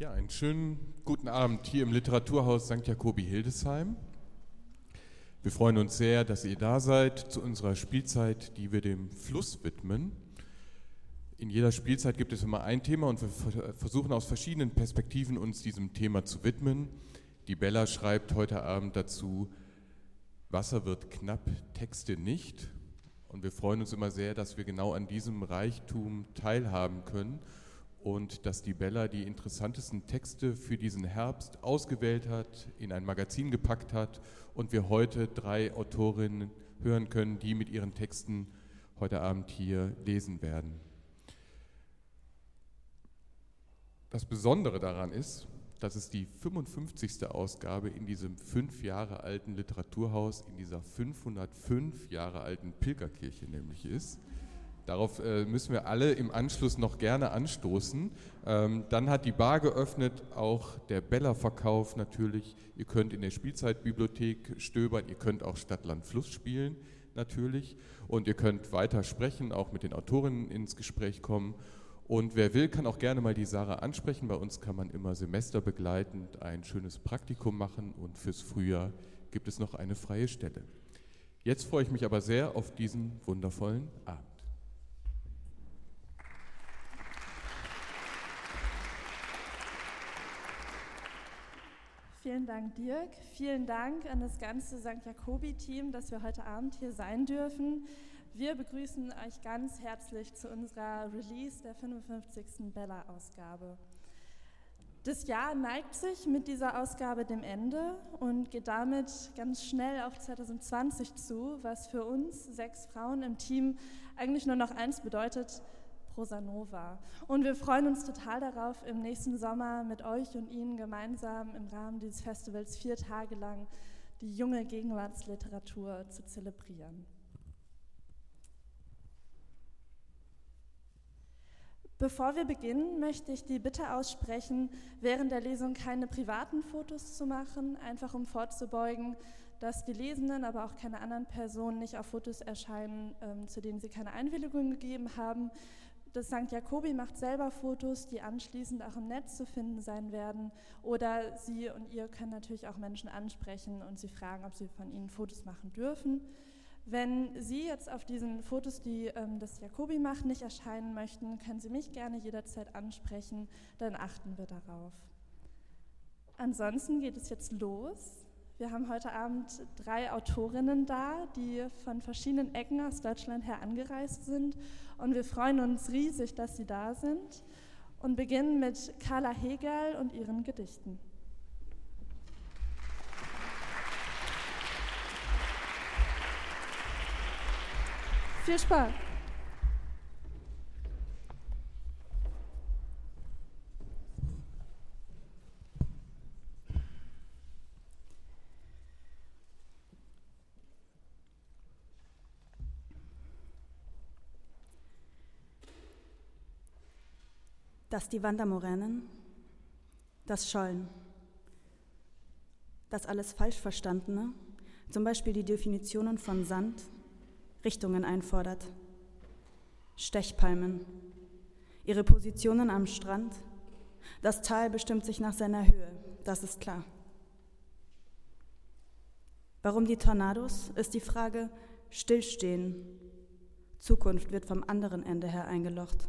Ja, einen schönen guten Abend hier im Literaturhaus St. Jakobi Hildesheim. Wir freuen uns sehr, dass ihr da seid zu unserer Spielzeit, die wir dem Fluss widmen. In jeder Spielzeit gibt es immer ein Thema und wir versuchen aus verschiedenen Perspektiven uns diesem Thema zu widmen. Die Bella schreibt heute Abend dazu, Wasser wird knapp, Texte nicht. Und wir freuen uns immer sehr, dass wir genau an diesem Reichtum teilhaben können und dass die Bella die interessantesten Texte für diesen Herbst ausgewählt hat, in ein Magazin gepackt hat und wir heute drei Autorinnen hören können, die mit ihren Texten heute Abend hier lesen werden. Das Besondere daran ist, dass es die 55. Ausgabe in diesem fünf Jahre alten Literaturhaus, in dieser 505 Jahre alten Pilgerkirche nämlich ist. Darauf äh, müssen wir alle im Anschluss noch gerne anstoßen. Ähm, dann hat die Bar geöffnet, auch der Bella-Verkauf natürlich. Ihr könnt in der Spielzeitbibliothek stöbern, ihr könnt auch Stadt, Land, Fluss spielen natürlich. Und ihr könnt weiter sprechen, auch mit den Autorinnen ins Gespräch kommen. Und wer will, kann auch gerne mal die Sarah ansprechen. Bei uns kann man immer semesterbegleitend ein schönes Praktikum machen und fürs Frühjahr gibt es noch eine freie Stelle. Jetzt freue ich mich aber sehr auf diesen wundervollen Abend. Vielen Dank, Dirk. Vielen Dank an das ganze St. Jakobi-Team, dass wir heute Abend hier sein dürfen. Wir begrüßen euch ganz herzlich zu unserer Release der 55. Bella-Ausgabe. Das Jahr neigt sich mit dieser Ausgabe dem Ende und geht damit ganz schnell auf 2020 zu, was für uns sechs Frauen im Team eigentlich nur noch eins bedeutet, Rosanova. Und wir freuen uns total darauf, im nächsten Sommer mit euch und Ihnen gemeinsam im Rahmen dieses Festivals vier Tage lang die junge Gegenwartsliteratur zu zelebrieren. Bevor wir beginnen, möchte ich die Bitte aussprechen, während der Lesung keine privaten Fotos zu machen, einfach um vorzubeugen, dass die Lesenden, aber auch keine anderen Personen nicht auf Fotos erscheinen, ähm, zu denen sie keine Einwilligung gegeben haben das St. Jakobi macht selber Fotos, die anschließend auch im Netz zu finden sein werden. Oder Sie und ihr können natürlich auch Menschen ansprechen und sie fragen, ob sie von ihnen Fotos machen dürfen. Wenn Sie jetzt auf diesen Fotos, die ähm, das Jakobi macht, nicht erscheinen möchten, können Sie mich gerne jederzeit ansprechen, dann achten wir darauf. Ansonsten geht es jetzt los. Wir haben heute Abend drei Autorinnen da, die von verschiedenen Ecken aus Deutschland her angereist sind. Und wir freuen uns riesig, dass sie da sind und beginnen mit Carla Hegel und ihren Gedichten. Viel Spaß! Dass die Wandermoränen, das Schollen, das alles falsch Verstandene, zum Beispiel die Definitionen von Sand, Richtungen einfordert, Stechpalmen, ihre Positionen am Strand, das Tal bestimmt sich nach seiner Höhe, das ist klar. Warum die Tornados, ist die Frage Stillstehen. Zukunft wird vom anderen Ende her eingelocht.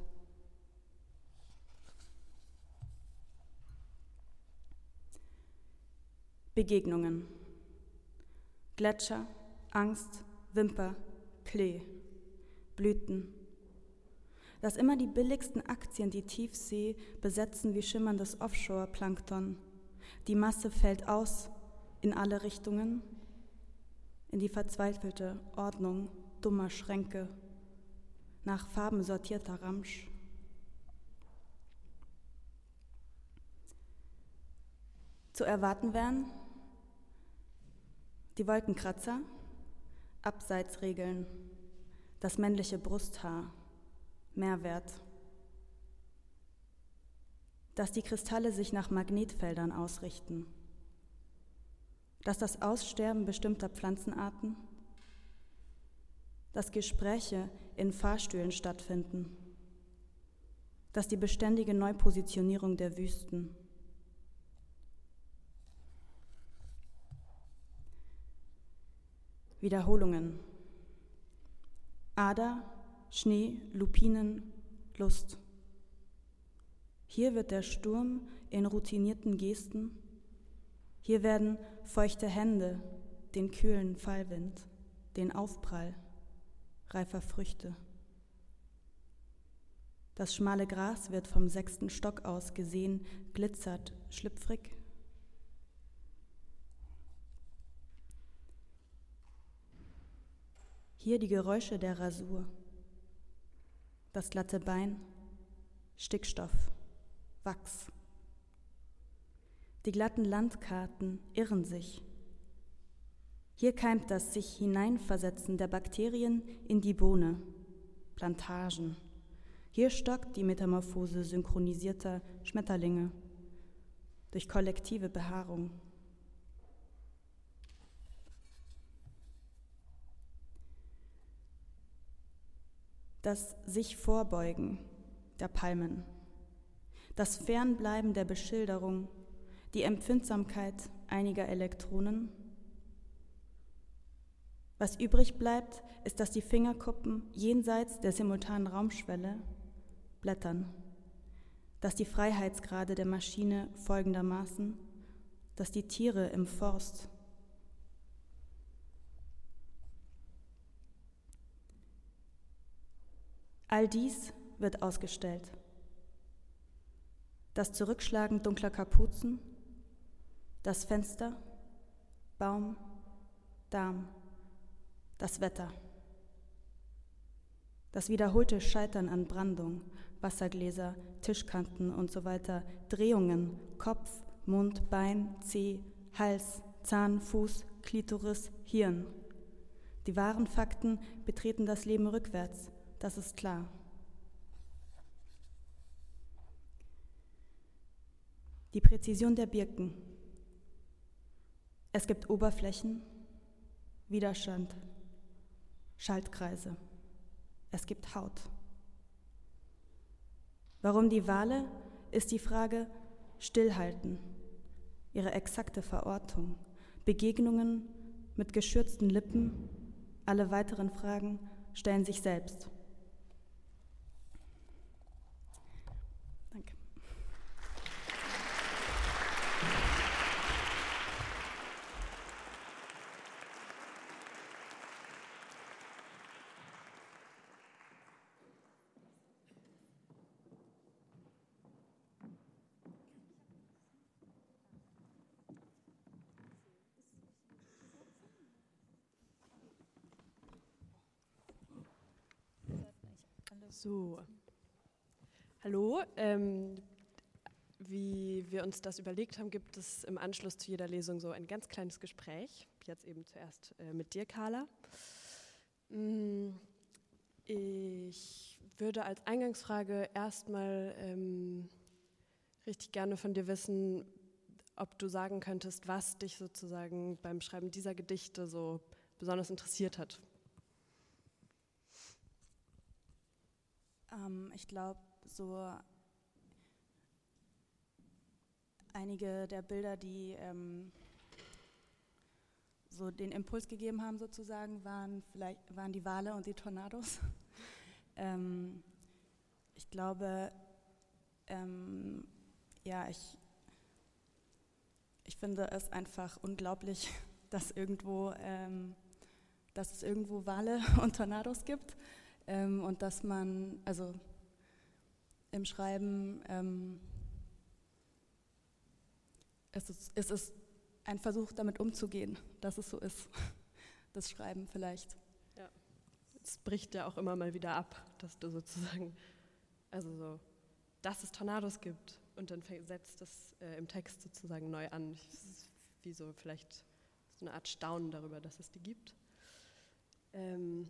Begegnungen. Gletscher, Angst, Wimper, Klee, Blüten. Dass immer die billigsten Aktien die Tiefsee besetzen wie schimmerndes Offshore-Plankton. Die Masse fällt aus in alle Richtungen, in die verzweifelte Ordnung dummer Schränke, nach Farben sortierter Ramsch. Zu erwarten wären die Wolkenkratzer, Abseitsregeln, das männliche Brusthaar, Mehrwert. Dass die Kristalle sich nach Magnetfeldern ausrichten. Dass das Aussterben bestimmter Pflanzenarten. Dass Gespräche in Fahrstühlen stattfinden. Dass die beständige Neupositionierung der Wüsten. Wiederholungen. Ader, Schnee, Lupinen, Lust. Hier wird der Sturm in routinierten Gesten, hier werden feuchte Hände, den kühlen Fallwind, den Aufprall reifer Früchte. Das schmale Gras wird vom sechsten Stock aus gesehen, glitzert, schlüpfrig. Hier die Geräusche der Rasur, das glatte Bein, Stickstoff, Wachs. Die glatten Landkarten irren sich. Hier keimt das sich hineinversetzen der Bakterien in die Bohne, Plantagen. Hier stockt die Metamorphose synchronisierter Schmetterlinge durch kollektive Behaarung. Das sich vorbeugen der Palmen, das Fernbleiben der Beschilderung, die Empfindsamkeit einiger Elektronen. Was übrig bleibt, ist, dass die Fingerkuppen jenseits der simultanen Raumschwelle blättern, dass die Freiheitsgrade der Maschine folgendermaßen, dass die Tiere im Forst All dies wird ausgestellt. Das Zurückschlagen dunkler Kapuzen, das Fenster, Baum, Darm, das Wetter. Das wiederholte Scheitern an Brandung, Wassergläser, Tischkanten und so weiter, Drehungen, Kopf, Mund, Bein, Zeh, Hals, Zahn, Fuß, Klitoris, Hirn. Die wahren Fakten betreten das Leben rückwärts, das ist klar. Die Präzision der Birken. Es gibt Oberflächen, Widerstand, Schaltkreise. Es gibt Haut. Warum die Wale, ist die Frage Stillhalten, ihre exakte Verortung, Begegnungen mit geschürzten Lippen, alle weiteren Fragen stellen sich selbst. So, hallo. Ähm, wie wir uns das überlegt haben, gibt es im Anschluss zu jeder Lesung so ein ganz kleines Gespräch. Jetzt eben zuerst äh, mit dir, Carla. Mm, ich würde als Eingangsfrage erstmal ähm, richtig gerne von dir wissen, ob du sagen könntest, was dich sozusagen beim Schreiben dieser Gedichte so besonders interessiert hat. Ähm, ich glaube, so einige der Bilder, die ähm, so den Impuls gegeben haben, sozusagen, waren vielleicht waren die Wale und die Tornados. ähm, ich glaube, ähm, ja, ich, ich finde es einfach unglaublich, dass irgendwo, ähm, dass es irgendwo Wale und Tornados gibt ähm, und dass man, also im Schreiben, ähm, es, ist, es ist ein Versuch, damit umzugehen, dass es so ist, das Schreiben vielleicht. Ja, es bricht ja auch immer mal wieder ab, dass du sozusagen, also so, dass es Tornados gibt und dann setzt das äh, im Text sozusagen neu an. Es ist wie so vielleicht so eine Art Staunen darüber, dass es die gibt. Ähm,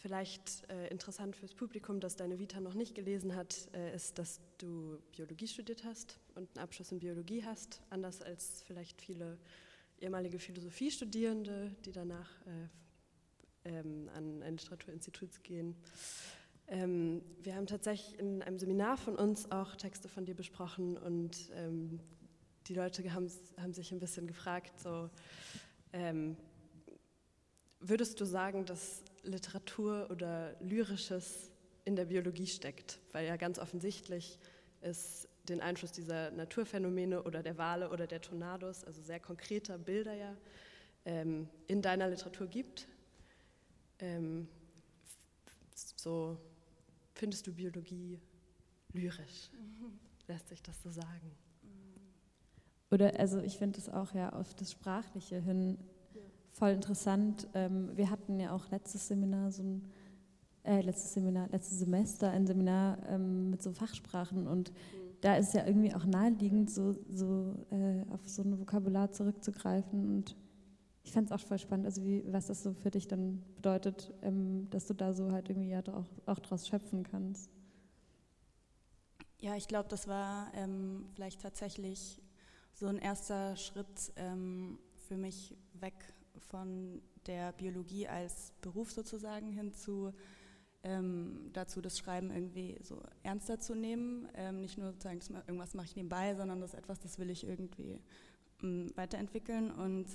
Vielleicht äh, interessant fürs Publikum, das deine Vita noch nicht gelesen hat, äh, ist, dass du Biologie studiert hast und einen Abschluss in Biologie hast, anders als vielleicht viele ehemalige Philosophiestudierende, die danach äh, ähm, an ein Literaturinstitut gehen. Ähm, wir haben tatsächlich in einem Seminar von uns auch Texte von dir besprochen und ähm, die Leute haben, haben, sich ein bisschen gefragt, so, ähm, würdest du sagen, dass Literatur oder Lyrisches in der Biologie steckt? Weil ja ganz offensichtlich es den Einfluss dieser Naturphänomene oder der Wale oder der Tornados, also sehr konkreter Bilder ja, ähm, in deiner Literatur gibt. Ähm, so findest du Biologie lyrisch? Lässt sich das so sagen? Oder also ich finde es auch ja auf das Sprachliche hin voll interessant. Ähm, wir hatten ja auch letztes Seminar so ein äh, letztes Seminar, letztes Semester ein Seminar ähm, mit so Fachsprachen und mhm. da ist ja irgendwie auch naheliegend, so, so äh, auf so ein Vokabular zurückzugreifen und ich fand es auch voll spannend, also wie, was das so für dich dann bedeutet, ähm, dass du da so halt irgendwie ja auch, auch draus schöpfen kannst. Ja, ich glaube, das war ähm, vielleicht tatsächlich so ein erster Schritt ähm, für mich weg von der Biologie als Beruf sozusagen hin zu ähm, dazu, das Schreiben irgendwie so ernster zu nehmen. Ähm, nicht nur sozusagen, irgendwas mache ich nebenbei, sondern das ist etwas, das will ich irgendwie ähm, weiterentwickeln und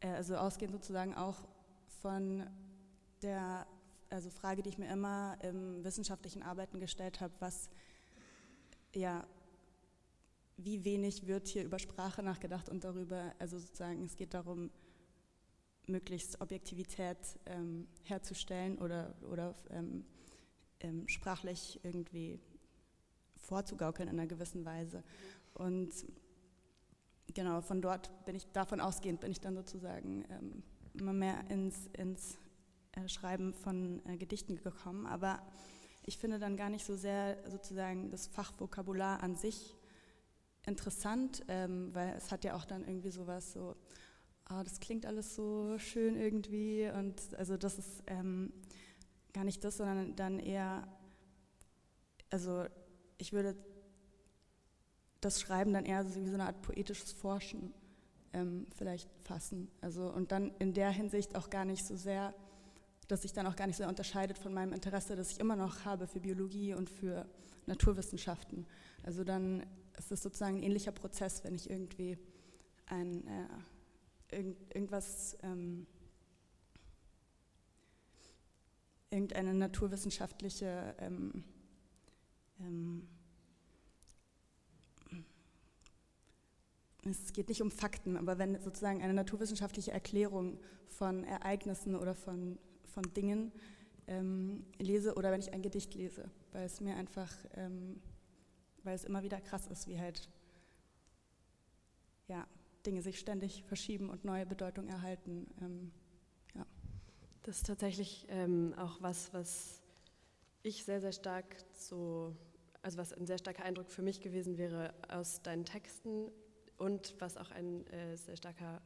äh, also ausgehend sozusagen auch von der also Frage, die ich mir immer im wissenschaftlichen Arbeiten gestellt habe, was ja wie wenig wird hier über Sprache nachgedacht und darüber, also sozusagen, es geht darum, möglichst Objektivität ähm, herzustellen oder, oder ähm, ähm, sprachlich irgendwie vorzugaukeln in einer gewissen Weise. Und genau, von dort bin ich, davon ausgehend bin ich dann sozusagen ähm, immer mehr ins, ins äh, Schreiben von äh, Gedichten gekommen. Aber ich finde dann gar nicht so sehr sozusagen das Fachvokabular an sich interessant, ähm, weil es hat ja auch dann irgendwie sowas so, oh, das klingt alles so schön irgendwie und also das ist ähm, gar nicht das, sondern dann eher, also ich würde das Schreiben dann eher so wie so eine Art poetisches Forschen ähm, vielleicht fassen. Also und dann in der Hinsicht auch gar nicht so sehr, dass sich dann auch gar nicht so unterscheidet von meinem Interesse, das ich immer noch habe für Biologie und für Naturwissenschaften. Also dann ist es sozusagen ein ähnlicher Prozess, wenn ich irgendwie ein äh, irgend, irgendwas, ähm, irgendeine naturwissenschaftliche ähm, ähm, es geht nicht um Fakten, aber wenn sozusagen eine naturwissenschaftliche Erklärung von Ereignissen oder von, von Dingen ähm, lese oder wenn ich ein Gedicht lese, weil es mir einfach, ähm, weil es immer wieder krass ist, wie halt ja, Dinge sich ständig verschieben und neue Bedeutung erhalten. Ähm, ja. Das ist tatsächlich ähm, auch was, was ich sehr, sehr stark so, also was ein sehr starker Eindruck für mich gewesen wäre aus deinen Texten und was auch ein äh, sehr starker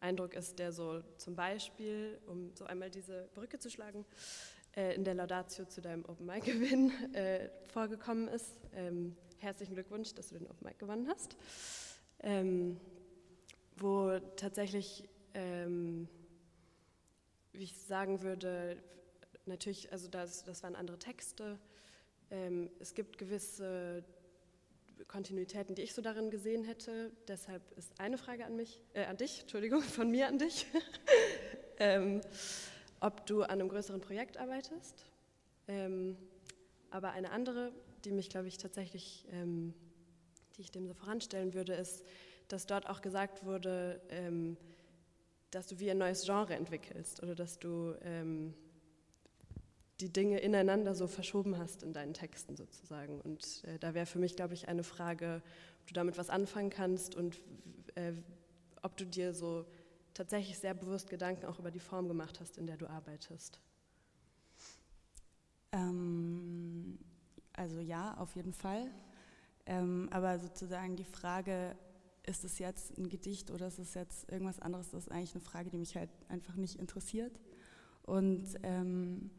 Eindruck ist, der so zum Beispiel, um so einmal diese Brücke zu schlagen, äh, in der Laudatio zu deinem Open Mic Gewinn äh, vorgekommen ist. Ähm, herzlichen Glückwunsch, dass du den Open Mic gewonnen hast. Ähm, wo tatsächlich, ähm, wie ich sagen würde, natürlich, also das, das waren andere Texte. Ähm, es gibt gewisse Kontinuitäten, die ich so darin gesehen hätte. Deshalb ist eine Frage an mich, äh, an dich, Entschuldigung, von mir an dich, ähm, ob du an einem größeren Projekt arbeitest. Ähm, aber eine andere, die mich, glaube ich, tatsächlich, ähm, die ich dem so voranstellen würde, ist, dass dort auch gesagt wurde, ähm, dass du wie ein neues Genre entwickelst oder dass du ähm, die Dinge ineinander so verschoben hast in deinen Texten sozusagen. Und äh, da wäre für mich, glaube ich, eine Frage, ob du damit was anfangen kannst und äh, ob du dir so tatsächlich sehr bewusst Gedanken auch über die Form gemacht hast, in der du arbeitest. Ähm, also ja, auf jeden Fall. Ähm, aber sozusagen die Frage, ist es jetzt ein Gedicht oder ist es jetzt irgendwas anderes, das ist eigentlich eine Frage, die mich halt einfach nicht interessiert. Und ähm,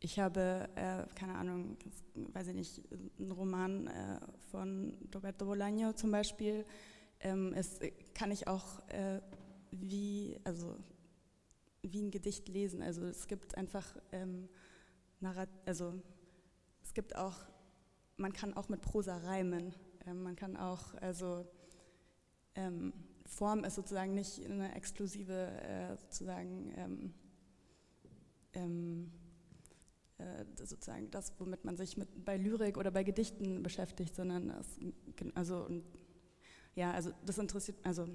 ich habe, äh, keine Ahnung, weiß ich nicht, einen Roman äh, von Roberto Bolaño zum Beispiel, ähm, es kann ich auch äh, wie, also, wie ein Gedicht lesen. Also es gibt einfach, ähm, also es gibt auch, man kann auch mit Prosa reimen. Ähm, man kann auch, also ähm, Form ist sozusagen nicht eine exklusive äh, sozusagen ähm, ähm, äh, sozusagen das, womit man sich mit, bei Lyrik oder bei Gedichten beschäftigt, sondern es, also ja, also das interessiert, also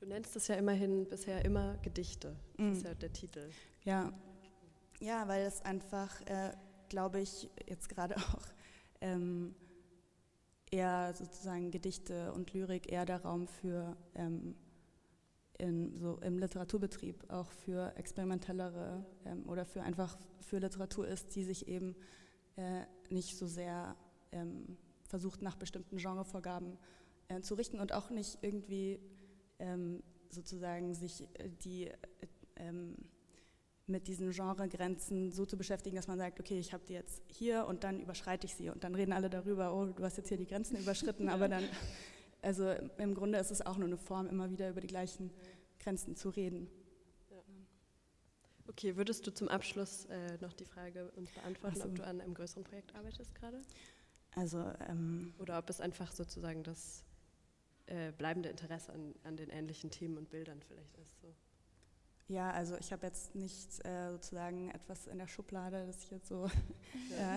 Du nennst es ja immerhin bisher immer Gedichte. Das mm. ist ja der Titel. Ja, ja, weil es einfach, äh, glaube ich, jetzt gerade auch ähm, eher sozusagen Gedichte und Lyrik eher der Raum für ähm, in, so im Literaturbetrieb auch für experimentellere ähm, oder für einfach für Literatur ist, die sich eben äh, nicht so sehr ähm, versucht nach bestimmten Genrevorgaben äh, zu richten und auch nicht irgendwie ähm, sozusagen sich äh, die äh, ähm, mit diesen Genregrenzen so zu beschäftigen, dass man sagt, okay, ich habe die jetzt hier und dann überschreite ich sie und dann reden alle darüber, oh, du hast jetzt hier die Grenzen überschritten, aber dann, also im Grunde ist es auch nur eine Form, immer wieder über die gleichen Grenzen zu reden. Okay, würdest du zum Abschluss äh, noch die Frage uns beantworten, so. ob du an einem größeren Projekt arbeitest gerade? Also ähm, oder ob es einfach sozusagen das äh, bleibende Interesse an, an, den ähnlichen Themen und Bildern vielleicht ist. So. Ja, also ich habe jetzt nicht äh, sozusagen etwas in der Schublade, das ich jetzt so ja.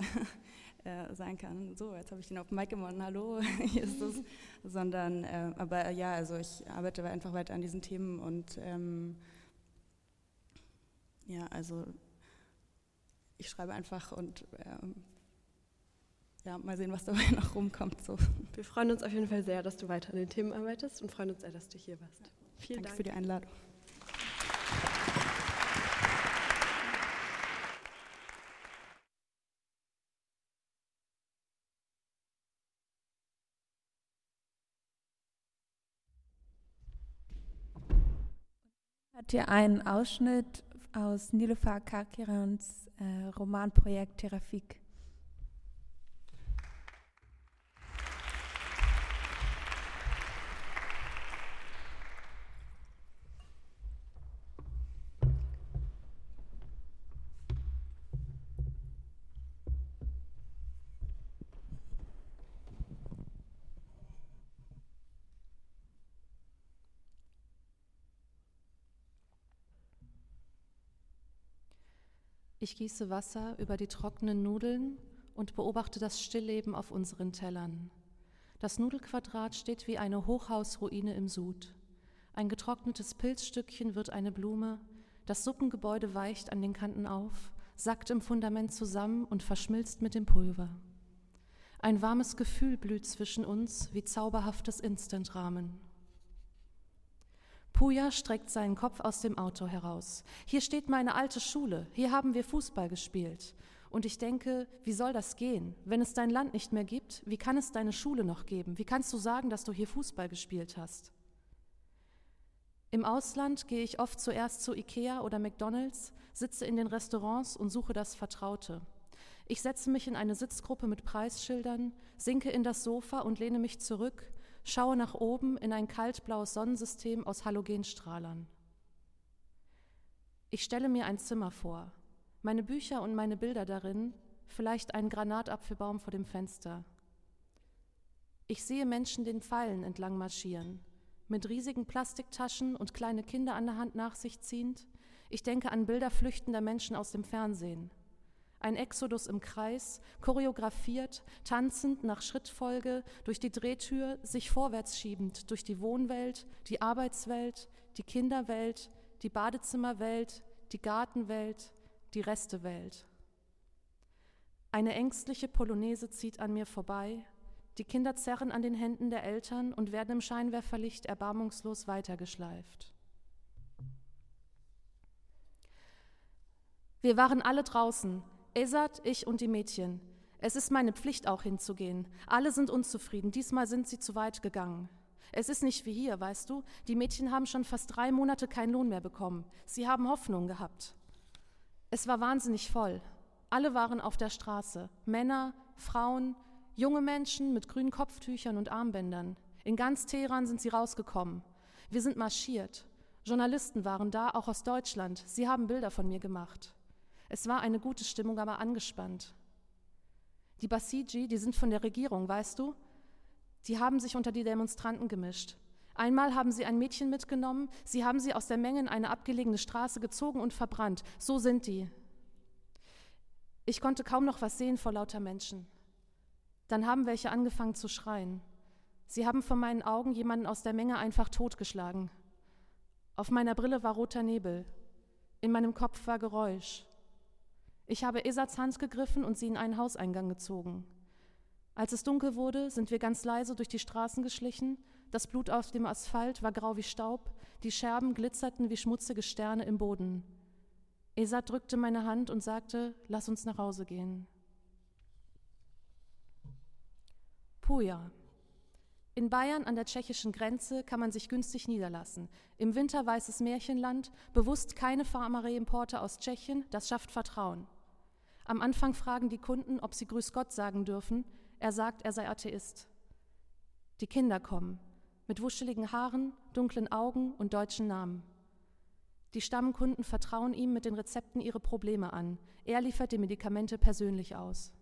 äh, äh sagen kann, so, jetzt habe ich den auf Mike gewonnen, hallo, hier ist es. Sondern, äh, aber ja, also ich arbeite einfach weiter an diesen Themen und ähm, ja, also ich schreibe einfach und ähm, ja, mal sehen, was dabei noch rumkommt. So. Wir freuen uns auf jeden Fall sehr, dass du weiter an den Themen arbeitest und freuen uns sehr, dass du hier warst. Vielen Danke Dank für die Einladung. Hier einen Ausschnitt aus Nilüfer Karkirans äh, Romanprojekt Terafik. Ich gieße Wasser über die trockenen Nudeln und beobachte das Stillleben auf unseren Tellern. Das Nudelquadrat steht wie eine Hochhausruine im Sud. Ein getrocknetes Pilzstückchen wird eine Blume, das Suppengebäude weicht an den Kanten auf, sackt im Fundament zusammen und verschmilzt mit dem Pulver. Ein warmes Gefühl blüht zwischen uns wie zauberhaftes Instantrahmen. Puja streckt seinen Kopf aus dem Auto heraus. Hier steht meine alte Schule, hier haben wir Fußball gespielt. Und ich denke, wie soll das gehen? Wenn es dein Land nicht mehr gibt, wie kann es deine Schule noch geben? Wie kannst du sagen, dass du hier Fußball gespielt hast? Im Ausland gehe ich oft zuerst zu Ikea oder McDonald's, sitze in den Restaurants und suche das Vertraute. Ich setze mich in eine Sitzgruppe mit Preisschildern, sinke in das Sofa und lehne mich zurück, schaue nach oben in ein kaltblaues Sonnensystem aus Halogenstrahlern. Ich stelle mir ein Zimmer vor, meine Bücher und meine Bilder darin, vielleicht einen Granatapfelbaum vor dem Fenster. Ich sehe Menschen den Pfeilen entlang marschieren, mit riesigen Plastiktaschen und kleine Kinder an der Hand nach sich ziehend. Ich denke an Bilder flüchtender Menschen aus dem Fernsehen ein Exodus im Kreis, choreografiert, tanzend nach Schrittfolge durch die Drehtür, sich vorwärts schiebend durch die Wohnwelt, die Arbeitswelt, die Kinderwelt, die Badezimmerwelt, die Gartenwelt, die Restewelt. Eine ängstliche Polonaise zieht an mir vorbei, die Kinder zerren an den Händen der Eltern und werden im Scheinwerferlicht erbarmungslos weitergeschleift. Wir waren alle draußen, Esat, ich und die Mädchen. Es ist meine Pflicht auch hinzugehen. Alle sind unzufrieden. Diesmal sind sie zu weit gegangen. Es ist nicht wie hier, weißt du? Die Mädchen haben schon fast drei Monate keinen Lohn mehr bekommen. Sie haben Hoffnung gehabt. Es war wahnsinnig voll. Alle waren auf der Straße. Männer, Frauen, junge Menschen mit grünen Kopftüchern und Armbändern. In ganz Teheran sind sie rausgekommen. Wir sind marschiert. Journalisten waren da, auch aus Deutschland. Sie haben Bilder von mir gemacht. Es war eine gute Stimmung, aber angespannt. Die Basiji, die sind von der Regierung, weißt du? Die haben sich unter die Demonstranten gemischt. Einmal haben sie ein Mädchen mitgenommen, sie haben sie aus der Menge in eine abgelegene Straße gezogen und verbrannt. So sind die. Ich konnte kaum noch was sehen vor lauter Menschen. Dann haben welche angefangen zu schreien. Sie haben vor meinen Augen jemanden aus der Menge einfach totgeschlagen. Auf meiner Brille war roter Nebel. In meinem Kopf war Geräusch. Ich habe Esats Hand gegriffen und sie in einen Hauseingang gezogen. Als es dunkel wurde, sind wir ganz leise durch die Straßen geschlichen. Das Blut auf dem Asphalt war grau wie Staub, die Scherben glitzerten wie schmutzige Sterne im Boden. Esat drückte meine Hand und sagte, lass uns nach Hause gehen. Puja. In Bayern an der tschechischen Grenze kann man sich günstig niederlassen. Im Winter weißes Märchenland, bewusst keine Pharmareimporte aus Tschechien, das schafft Vertrauen. Am Anfang fragen die Kunden, ob sie Grüß Gott sagen dürfen. Er sagt, er sei Atheist. Die Kinder kommen, mit wuscheligen Haaren, dunklen Augen und deutschen Namen. Die Stammkunden vertrauen ihm mit den Rezepten ihre Probleme an. Er liefert die Medikamente persönlich aus.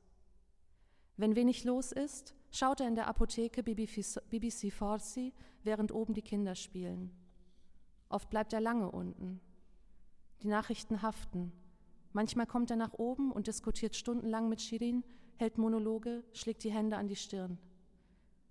Wenn wenig los ist, schaut er in der Apotheke BBC Farsi, während oben die Kinder spielen. Oft bleibt er lange unten. Die Nachrichten haften. Manchmal kommt er nach oben und diskutiert stundenlang mit Shirin, hält Monologe, schlägt die Hände an die Stirn.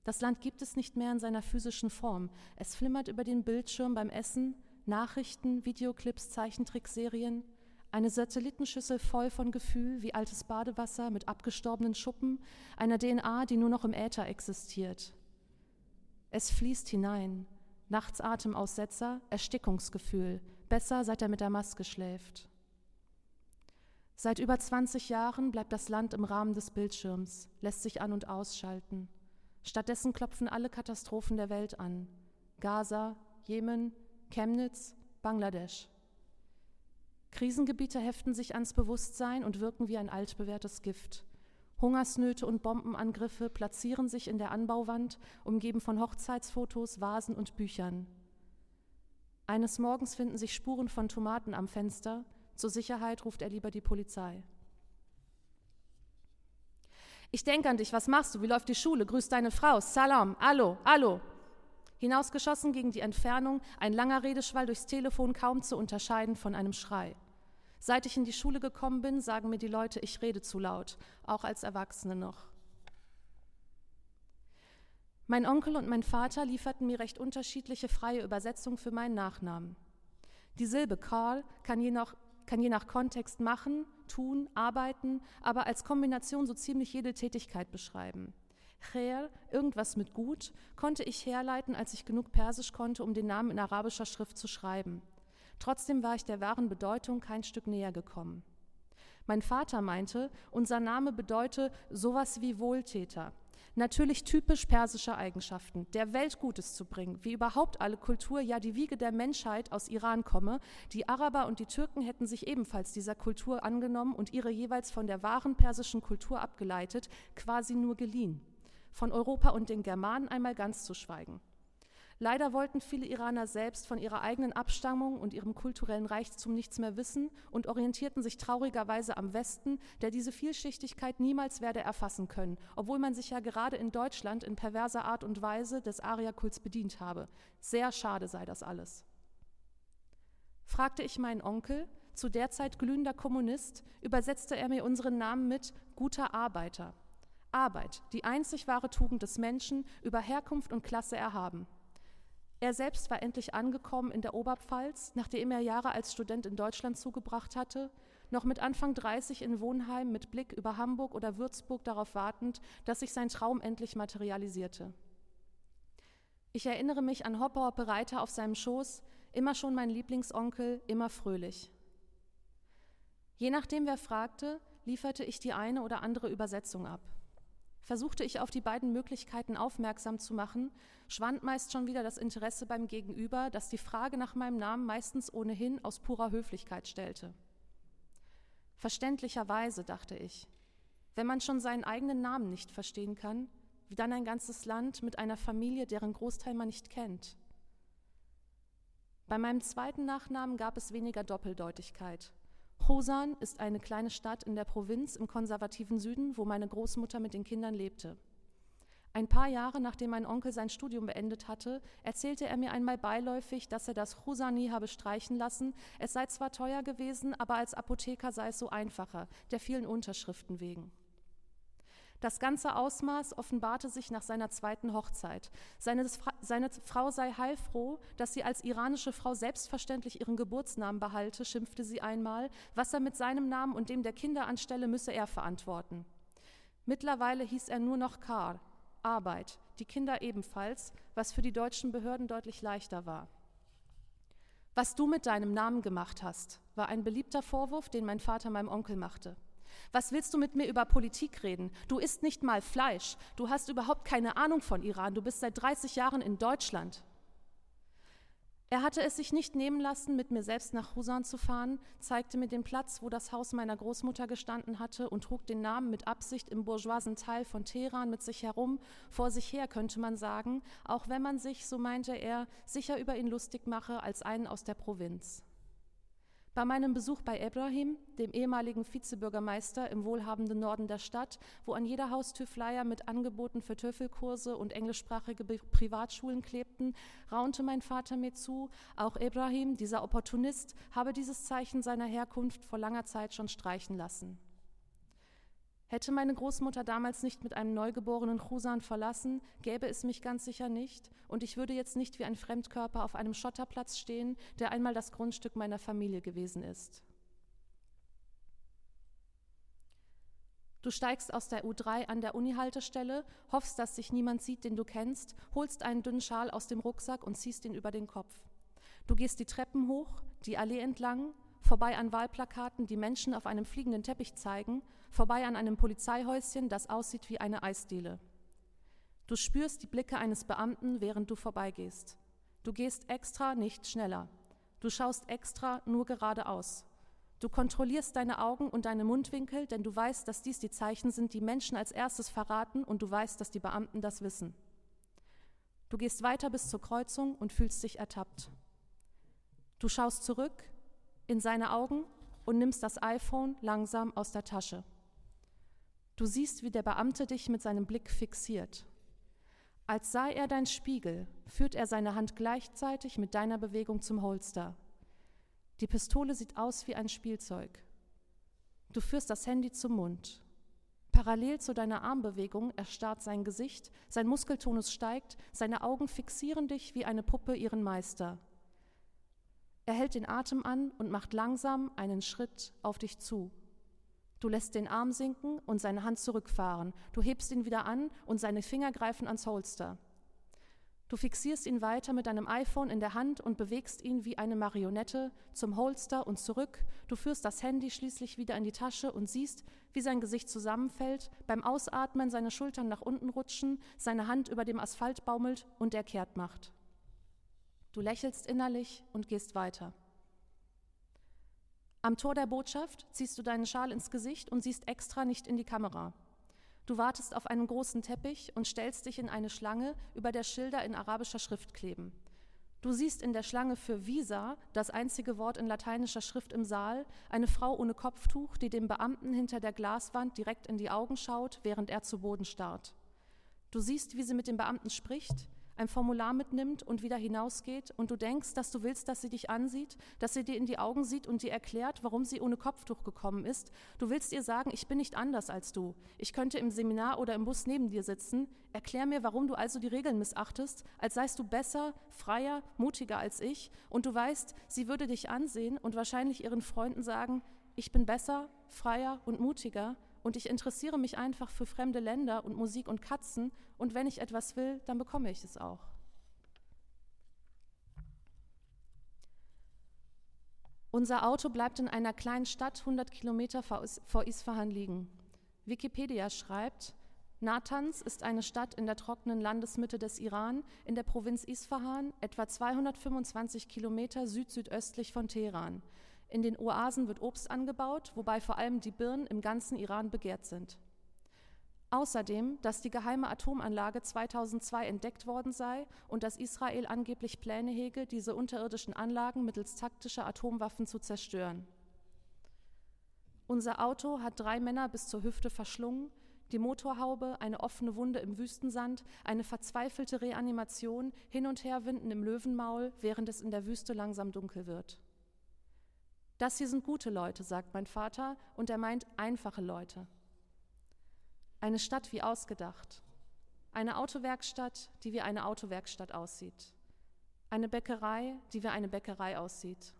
Das Land gibt es nicht mehr in seiner physischen Form. Es flimmert über den Bildschirm beim Essen, Nachrichten, Videoclips, Zeichentrickserien, eine Satellitenschüssel voll von Gefühl wie altes Badewasser mit abgestorbenen Schuppen, einer DNA, die nur noch im Äther existiert. Es fließt hinein. Nachts Atemaussetzer, Erstickungsgefühl. Besser, seit er mit der Maske schläft. Seit über 20 Jahren bleibt das Land im Rahmen des Bildschirms, lässt sich an- und ausschalten. Stattdessen klopfen alle Katastrophen der Welt an. Gaza, Jemen, Chemnitz, Bangladesch. Krisengebiete heften sich ans Bewusstsein und wirken wie ein altbewährtes Gift. Hungersnöte und Bombenangriffe platzieren sich in der Anbauwand, umgeben von Hochzeitsfotos, Vasen und Büchern. Eines Morgens finden sich Spuren von Tomaten am Fenster. Zur Sicherheit ruft er lieber die Polizei. Ich denke an dich, was machst du? Wie läuft die Schule? Grüß deine Frau. Salam, hallo, hallo. Hinausgeschossen gegen die Entfernung, ein langer Redeschwall durchs Telefon kaum zu unterscheiden von einem Schrei. Seit ich in die Schule gekommen bin, sagen mir die Leute, ich rede zu laut, auch als Erwachsene noch. Mein Onkel und mein Vater lieferten mir recht unterschiedliche freie Übersetzungen für meinen Nachnamen. Die Silbe Karl kann je, nach, kann je nach Kontext machen, tun, arbeiten, aber als Kombination so ziemlich jede Tätigkeit beschreiben. Khair, irgendwas mit gut, konnte ich herleiten, als ich genug Persisch konnte, um den Namen in arabischer Schrift zu schreiben. Trotzdem war ich der wahren Bedeutung kein Stück näher gekommen. Mein Vater meinte, unser Name bedeute sowas wie Wohltäter. Natürlich typisch persische Eigenschaften, der Welt Gutes zu bringen, wie überhaupt alle Kultur, ja die Wiege der Menschheit aus Iran komme. Die Araber und die Türken hätten sich ebenfalls dieser Kultur angenommen und ihre jeweils von der wahren persischen Kultur abgeleitet, quasi nur geliehen von Europa und den Germanen einmal ganz zu schweigen. Leider wollten viele Iraner selbst von ihrer eigenen Abstammung und ihrem kulturellen Reichtum nichts mehr wissen und orientierten sich traurigerweise am Westen, der diese Vielschichtigkeit niemals werde erfassen können, obwohl man sich ja gerade in Deutschland in perverser Art und Weise des Arierkults bedient habe. Sehr schade sei das alles. Fragte ich meinen Onkel, zu der Zeit glühender Kommunist, übersetzte er mir unseren Namen mit guter Arbeiter. Arbeit, die einzig wahre Tugend des Menschen, über Herkunft und Klasse erhaben. Er selbst war endlich angekommen in der Oberpfalz, nachdem er Jahre als Student in Deutschland zugebracht hatte, noch mit Anfang 30 in Wohnheim mit Blick über Hamburg oder Würzburg darauf wartend, dass sich sein Traum endlich materialisierte. Ich erinnere mich an Hoppe Hoppe Reiter auf seinem Schoß, immer schon mein Lieblingsonkel, immer fröhlich. Je nachdem, wer fragte, lieferte ich die eine oder andere Übersetzung ab. Versuchte ich auf die beiden Möglichkeiten aufmerksam zu machen, schwand meist schon wieder das Interesse beim Gegenüber, das die Frage nach meinem Namen meistens ohnehin aus purer Höflichkeit stellte. Verständlicherweise, dachte ich, wenn man schon seinen eigenen Namen nicht verstehen kann, wie dann ein ganzes Land mit einer Familie, deren Großteil man nicht kennt. Bei meinem zweiten Nachnamen gab es weniger Doppeldeutigkeit. Chosan ist eine kleine Stadt in der Provinz im konservativen Süden, wo meine Großmutter mit den Kindern lebte. Ein paar Jahre nachdem mein Onkel sein Studium beendet hatte, erzählte er mir einmal beiläufig, dass er das Husani habe streichen lassen. Es sei zwar teuer gewesen, aber als Apotheker sei es so einfacher, der vielen Unterschriften wegen. Das ganze Ausmaß offenbarte sich nach seiner zweiten Hochzeit. Seine, seine, Frau sei heilfroh, dass sie als iranische Frau selbstverständlich ihren Geburtsnamen behalte, schimpfte sie einmal. Was er mit seinem Namen und dem der Kinder anstelle, müsse er verantworten. Mittlerweile hieß er nur noch Kar, Arbeit, die Kinder ebenfalls, was für die deutschen Behörden deutlich leichter war. Was du mit deinem Namen gemacht hast, war ein beliebter Vorwurf, den mein Vater meinem Onkel machte. Was willst du mit mir über Politik reden? Du isst nicht mal Fleisch. Du hast überhaupt keine Ahnung von Iran. Du bist seit 30 Jahren in Deutschland. Er hatte es sich nicht nehmen lassen, mit mir selbst nach Husan zu fahren, zeigte mir den Platz, wo das Haus meiner Großmutter gestanden hatte und trug den Namen mit Absicht im bourgeoisen Teil von Teheran mit sich herum, vor sich her könnte man sagen, auch wenn man sich, so meinte er, sicher über ihn lustig mache als einen aus der Provinz. Bei meinem Besuch bei Ibrahim, dem ehemaligen Vizebürgermeister im wohlhabenden Norden der Stadt, wo an jeder Haustür Flyer mit Angeboten für Töffelkurse und englischsprachige Privatschulen klebten, raunte mein Vater mir zu, auch Ibrahim, dieser Opportunist, habe dieses Zeichen seiner Herkunft vor langer Zeit schon streichen lassen. Hätte meine Großmutter damals nicht mit einem neugeborenen Chusan verlassen, gäbe es mich ganz sicher nicht, und ich würde jetzt nicht wie ein Fremdkörper auf einem Schotterplatz stehen, der einmal das Grundstück meiner Familie gewesen ist. Du steigst aus der U3 an der Uni-Haltestelle, hoffst, dass sich niemand sieht, den du kennst, holst einen dünnen Schal aus dem Rucksack und ziehst ihn über den Kopf. Du gehst die Treppen hoch, die Allee entlang, vorbei an Wahlplakaten, die Menschen auf einem fliegenden Teppich zeigen, vorbei an einem Polizeihäuschen, das aussieht wie eine Eisdiele. Du spürst die Blicke eines Beamten, während du vorbeigehst. Du gehst extra nicht schneller. Du schaust extra nur geradeaus. Du kontrollierst deine Augen und deine Mundwinkel, denn du weißt, dass dies die Zeichen sind, die Menschen als erstes verraten und du weißt, dass die Beamten das wissen. Du gehst weiter bis zur Kreuzung und fühlst dich ertappt. Du schaust zurück in seine Augen und nimmst das iPhone langsam aus der Tasche. Du siehst, wie der Beamte dich mit seinem Blick fixiert. Als sei er dein Spiegel, führt er seine Hand gleichzeitig mit deiner Bewegung zum Holster. Die Pistole sieht aus wie ein Spielzeug. Du führst das Handy zum Mund. Parallel zu deiner Armbewegung erstarrt sein Gesicht, sein Muskeltonus steigt, seine Augen fixieren dich wie eine Puppe ihren Meister. Er hält den Atem an und macht langsam einen Schritt auf dich zu. Du lässt den Arm sinken und seine Hand zurückfahren. Du hebst ihn wieder an und seine Finger greifen ans Holster. Du fixierst ihn weiter mit deinem iPhone in der Hand und bewegst ihn wie eine Marionette zum Holster und zurück. Du führst das Handy schließlich wieder in die Tasche und siehst, wie sein Gesicht zusammenfällt, beim Ausatmen seine Schultern nach unten rutschen, seine Hand über dem Asphalt baumelt und er kehrt macht. Du lächelst innerlich und gehst weiter. Am Tor der Botschaft ziehst du deinen Schal ins Gesicht und siehst extra nicht in die Kamera. Du wartest auf einen großen Teppich und stellst dich in eine Schlange, über der Schilder in arabischer Schrift kleben. Du siehst in der Schlange für Visa, das einzige Wort in lateinischer Schrift im Saal, eine Frau ohne Kopftuch, die dem Beamten hinter der Glaswand direkt in die Augen schaut, während er zu Boden starrt. Du siehst, wie sie mit dem Beamten spricht, ein Formular mitnimmt und wieder hinausgeht und du denkst, dass du willst, dass sie dich ansieht, dass sie dir in die Augen sieht und dir erklärt, warum sie ohne Kopftuch gekommen ist. Du willst ihr sagen, ich bin nicht anders als du. Ich könnte im Seminar oder im Bus neben dir sitzen. Erklär mir, warum du also die Regeln missachtest, als seist du besser, freier, mutiger als ich. Und du weißt, sie würde dich ansehen und wahrscheinlich ihren Freunden sagen, ich bin besser, freier und mutiger und ich interessiere mich einfach für fremde Länder und Musik und Katzen und wenn ich etwas will, dann bekomme ich es auch. Unser Auto bleibt in einer kleinen Stadt 100 Kilometer vor Isfahan liegen. Wikipedia schreibt, Natanz ist eine Stadt in der trockenen Landesmitte des Iran in der Provinz Isfahan, etwa 225 Kilometer süd-südöstlich von Teheran. In den Oasen wird Obst angebaut, wobei vor allem die Birnen im ganzen Iran begehrt sind. Außerdem, dass die geheime Atomanlage 2002 entdeckt worden sei und dass Israel angeblich Pläne hege, diese unterirdischen Anlagen mittels taktischer Atomwaffen zu zerstören. Unser Auto hat drei Männer bis zur Hüfte verschlungen, Die Motorhaube, eine offene Wunde im Wüstensand, eine verzweifelte Reanimation, hin und her winden im Löwenmaul, während es in der Wüste langsam dunkel wird. Das hier sind gute Leute, sagt mein Vater, und er meint einfache Leute. Eine Stadt wie ausgedacht. Eine Autowerkstatt, die wie eine Autowerkstatt aussieht. Eine Bäckerei, die wie eine Bäckerei aussieht.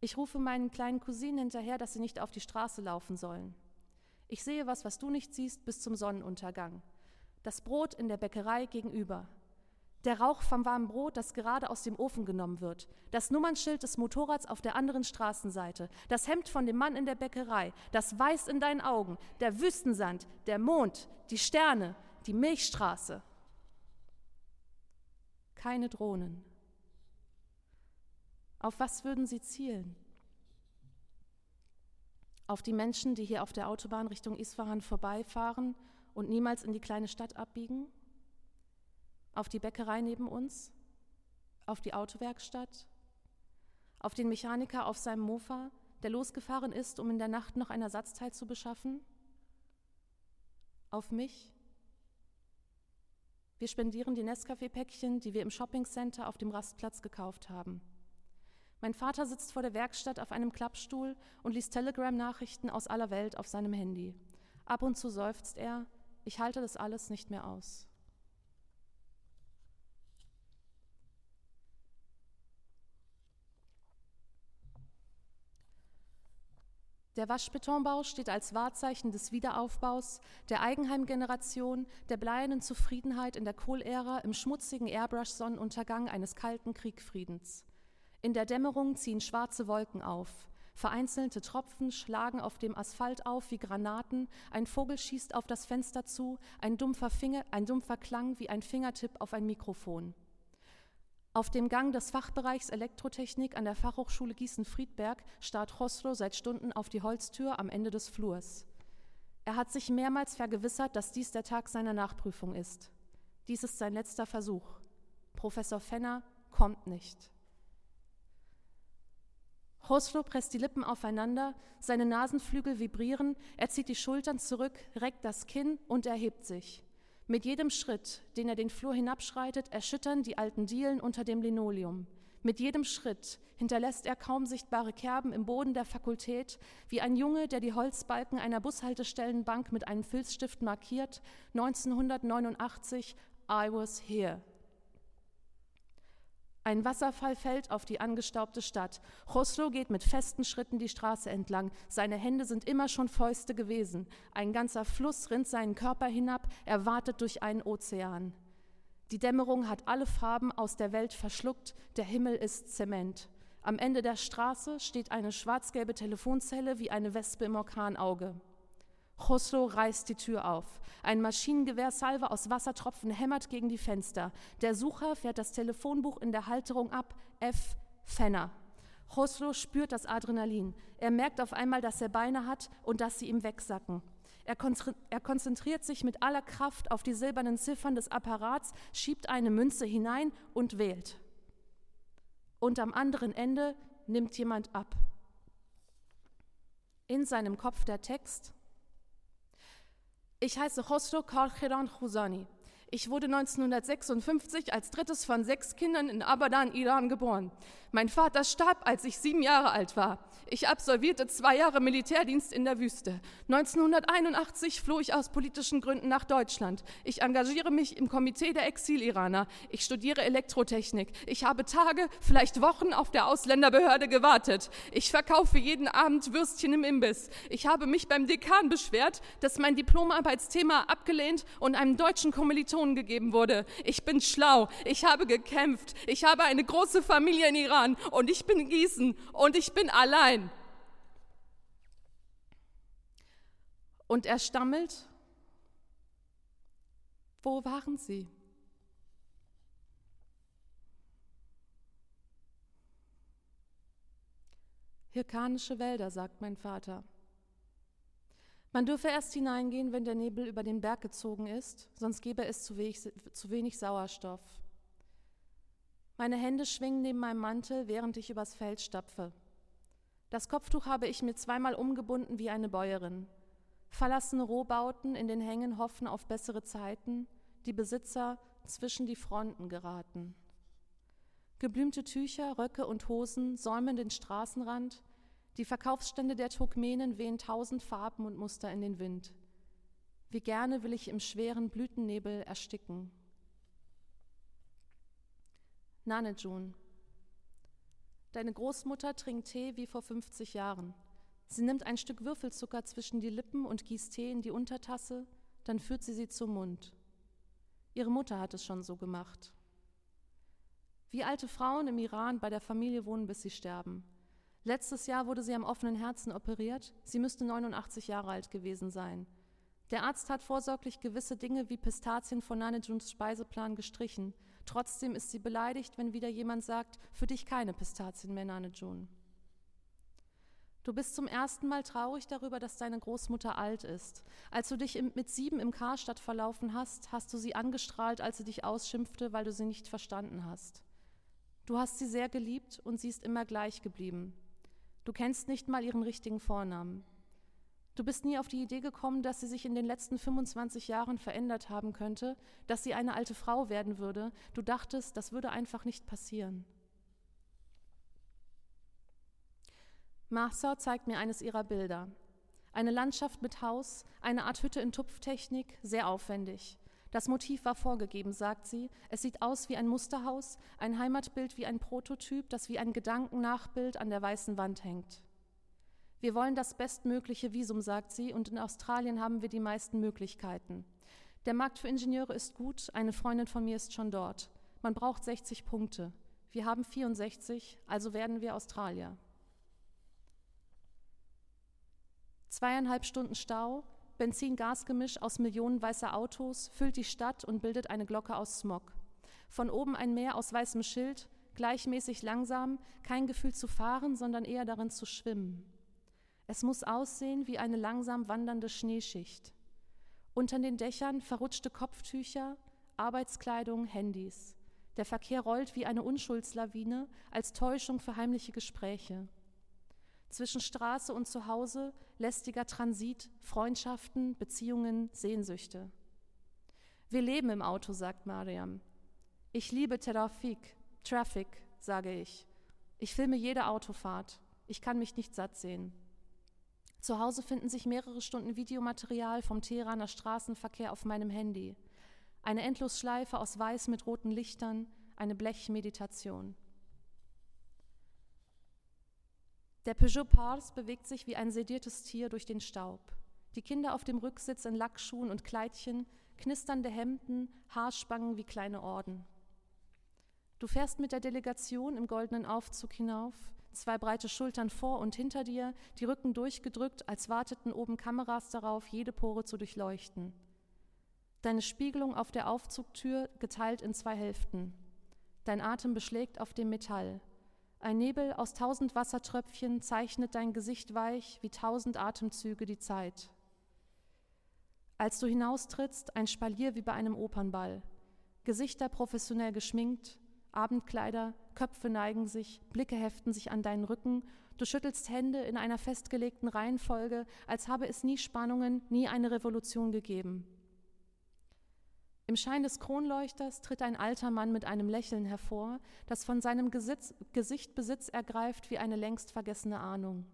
Ich rufe meinen kleinen Cousinen hinterher, dass sie nicht auf die Straße laufen sollen. Ich sehe was, was du nicht siehst, bis zum Sonnenuntergang. Das Brot in der Bäckerei gegenüber. Der Rauch vom warmen Brot, das gerade aus dem Ofen genommen wird. Das Nummernschild des Motorrads auf der anderen Straßenseite. Das Hemd von dem Mann in der Bäckerei. Das Weiß in deinen Augen. Der Wüstensand. Der Mond. Die Sterne. Die Milchstraße. Keine Drohnen. Auf was würden sie zielen? auf die Menschen, die hier auf der Autobahn Richtung Isfahan vorbeifahren und niemals in die kleine Stadt abbiegen, auf die Bäckerei neben uns, auf die Autowerkstatt, auf den Mechaniker auf seinem Mofa, der losgefahren ist, um in der Nacht noch ein Ersatzteil zu beschaffen, auf mich. Wir spendieren die Nescafé-Päckchen, die wir im Shoppingcenter auf dem Rastplatz gekauft haben. Mein Vater sitzt vor der Werkstatt auf einem Klappstuhl und liest Telegram-Nachrichten aus aller Welt auf seinem Handy. Ab und zu seufzt er, ich halte das alles nicht mehr aus. Der Waschbetonbau steht als Wahrzeichen des Wiederaufbaus, der Eigenheimgeneration, der bleiernen Zufriedenheit in der Kohlära im schmutzigen Airbrush-Sonnenuntergang eines kalten Kriegfriedens. In der Dämmerung ziehen schwarze Wolken auf. Vereinzelte Tropfen schlagen auf dem Asphalt auf wie Granaten, ein Vogel schießt auf das Fenster zu, ein dumpfer, Finger, ein dumpfer Klang wie ein Fingertipp auf ein Mikrofon. Auf dem Gang des Fachbereichs Elektrotechnik an der Fachhochschule Gießen-Friedberg starrt Hoslo seit Stunden auf die Holztür am Ende des Flurs. Er hat sich mehrmals vergewissert, dass dies der Tag seiner Nachprüfung ist. Dies ist sein letzter Versuch. Professor Fenner kommt nicht. Hoslo presst die Lippen aufeinander, seine Nasenflügel vibrieren, er zieht die Schultern zurück, reckt das Kinn und erhebt sich. Mit jedem Schritt, den er den Flur hinabschreitet, erschüttern die alten Dielen unter dem Linoleum. Mit jedem Schritt hinterlässt er kaum sichtbare Kerben im Boden der Fakultät, wie ein Junge, der die Holzbalken einer Bushaltestellenbank mit einem Filzstift markiert, 1989, I was here. Ein Wasserfall fällt auf die angestaubte Stadt. Choslo geht mit festen Schritten die Straße entlang. Seine Hände sind immer schon Fäuste gewesen. Ein ganzer Fluss rinnt seinen Körper hinab, er wartet durch einen Ozean. Die Dämmerung hat alle Farben aus der Welt verschluckt, der Himmel ist Zement. Am Ende der Straße steht eine schwarz-gelbe Telefonzelle wie eine Wespe im Orkanauge. Choslo reißt die Tür auf. Ein Maschinengewehrsalve aus Wassertropfen hämmert gegen die Fenster. Der Sucher fährt das Telefonbuch in der Halterung ab. F. Fenner. Choslo spürt das Adrenalin. Er merkt auf einmal, dass er Beine hat und dass sie ihm wegsacken. Er konzentriert sich mit aller Kraft auf die silbernen Ziffern des Apparats, schiebt eine Münze hinein und wählt. Und am anderen Ende nimmt jemand ab. In seinem Kopf der Text, ich heiße Khosrow Karchiran Khuzani. Ich wurde 1956 als drittes von sechs Kindern in Abadan, Iran geboren. Mein Vater starb, als ich sieben Jahre alt war. Ich absolvierte zwei Jahre Militärdienst in der Wüste. 1981 floh ich aus politischen Gründen nach Deutschland. Ich engagiere mich im Komitee der Exil-Iraner. Ich studiere Elektrotechnik. Ich habe Tage, vielleicht Wochen auf der Ausländerbehörde gewartet. Ich verkaufe jeden Abend Würstchen im Imbiss. Ich habe mich beim Dekan beschwert, dass mein Diplomarbeitsthema abgelehnt und einem deutschen Kommilitonen gegeben wurde. Ich bin schlau. Ich habe gekämpft. Ich habe eine große Familie in Iran und ich bin Gießen und ich bin allein. Und er stammelt, wo waren sie? Hirkanische Wälder, sagt mein Vater. Man dürfe erst hineingehen, wenn der Nebel über den Berg gezogen ist, sonst gäbe es zu wenig, zu wenig Sauerstoff. Meine Hände schwingen neben meinem Mantel, während ich übers Feld stapfe. Das Kopftuch habe ich mir zweimal umgebunden wie eine Bäuerin. Verlassene Rohbauten in den Hängen hoffen auf bessere Zeiten, die Besitzer zwischen die Fronten geraten. Geblümte Tücher, Röcke und Hosen säumen den Straßenrand, die Verkaufsstände der Turkmenen wehen tausend Farben und Muster in den Wind. Wie gerne will ich im schweren Blütennebel ersticken. Nanejun. Deine Großmutter trinkt Tee wie vor 50 Jahren. Sie nimmt ein Stück Würfelzucker zwischen die Lippen und gießt Tee in die Untertasse, dann führt sie sie zum Mund. Ihre Mutter hat es schon so gemacht. Wie alte Frauen im Iran bei der Familie wohnen, bis sie sterben. Letztes Jahr wurde sie am offenen Herzen operiert. Sie müsste 89 Jahre alt gewesen sein. Der Arzt hat vorsorglich gewisse Dinge wie Pistazien von Nanejuns Speiseplan gestrichen. Trotzdem ist sie beleidigt, wenn wieder jemand sagt, für dich keine Pistazien mehr, Nanejun. Du bist zum ersten Mal traurig darüber, dass deine Großmutter alt ist. Als du dich mit sieben im Karstadt verlaufen hast, hast du sie angestrahlt, als sie dich ausschimpfte, weil du sie nicht verstanden hast. Du hast sie sehr geliebt und sie ist immer gleich geblieben. Du kennst nicht mal ihren richtigen Vornamen. Du bist nie auf die Idee gekommen, dass sie sich in den letzten 25 Jahren verändert haben könnte, dass sie eine alte Frau werden würde. Du dachtest, das würde einfach nicht passieren. Marceau zeigt mir eines ihrer Bilder. Eine Landschaft mit Haus, eine Art Hütte in Tupftechnik, sehr aufwendig. Das Motiv war vorgegeben, sagt sie. Es sieht aus wie ein Musterhaus, ein Heimatbild wie ein Prototyp, das wie ein Gedankennachbild an der weißen Wand hängt. Wir wollen das bestmögliche Visum, sagt sie, und in Australien haben wir die meisten Möglichkeiten. Der Markt für Ingenieure ist gut, eine Freundin von mir ist schon dort. Man braucht 60 Punkte. Wir haben 64, also werden wir Australier. Zweieinhalb Stunden Stau, Benzin-Gas-Gemisch aus Millionen weißer Autos füllt die Stadt und bildet eine Glocke aus Smog. Von oben ein Meer aus weißem Schild, gleichmäßig langsam, kein Gefühl zu fahren, sondern eher darin zu schwimmen. Es muss aussehen wie eine langsam wandernde Schneeschicht. Unter den Dächern verrutschte Kopftücher, Arbeitskleidung, Handys. Der Verkehr rollt wie eine Unschuldslawine als Täuschung für heimliche Gespräche zwischen Straße und Zuhause, lästiger Transit, Freundschaften, Beziehungen, Sehnsüchte. Wir leben im Auto, sagt Mariam. Ich liebe Trafik, Traffic, sage ich. Ich filme jede Autofahrt. Ich kann mich nicht satt sehen. Zu Hause finden sich mehrere Stunden Videomaterial vom Teheraner Straßenverkehr auf meinem Handy. Eine Endlosschleife aus Weiß mit roten Lichtern, eine Blechmeditation. Der Peugeot Pars bewegt sich wie ein sediertes Tier durch den Staub. Die Kinder auf dem Rücksitz in Lackschuhen und Kleidchen, knisternde Hemden, Haarspangen wie kleine Orden. Du fährst mit der Delegation im goldenen Aufzug hinauf, zwei breite Schultern vor und hinter dir, die Rücken durchgedrückt, als warteten oben Kameras darauf, jede Pore zu durchleuchten. Deine Spiegelung auf der Aufzugtür geteilt in zwei Hälften. Dein Atem beschlägt auf dem Metall. Ein Nebel aus tausend Wassertröpfchen zeichnet dein Gesicht weich wie tausend Atemzüge die Zeit. Als du hinaustrittst, ein Spalier wie bei einem Opernball. Gesichter professionell geschminkt, Abendkleider, Köpfe neigen sich, Blicke heften sich an deinen Rücken, du schüttelst Hände in einer festgelegten Reihenfolge, als habe es nie Spannungen, nie eine Revolution gegeben. Im Schein des Kronleuchters tritt ein alter Mann mit einem Lächeln hervor, das von seinem Gesitz, Gesicht Besitz ergreift wie eine längst vergessene Ahnung.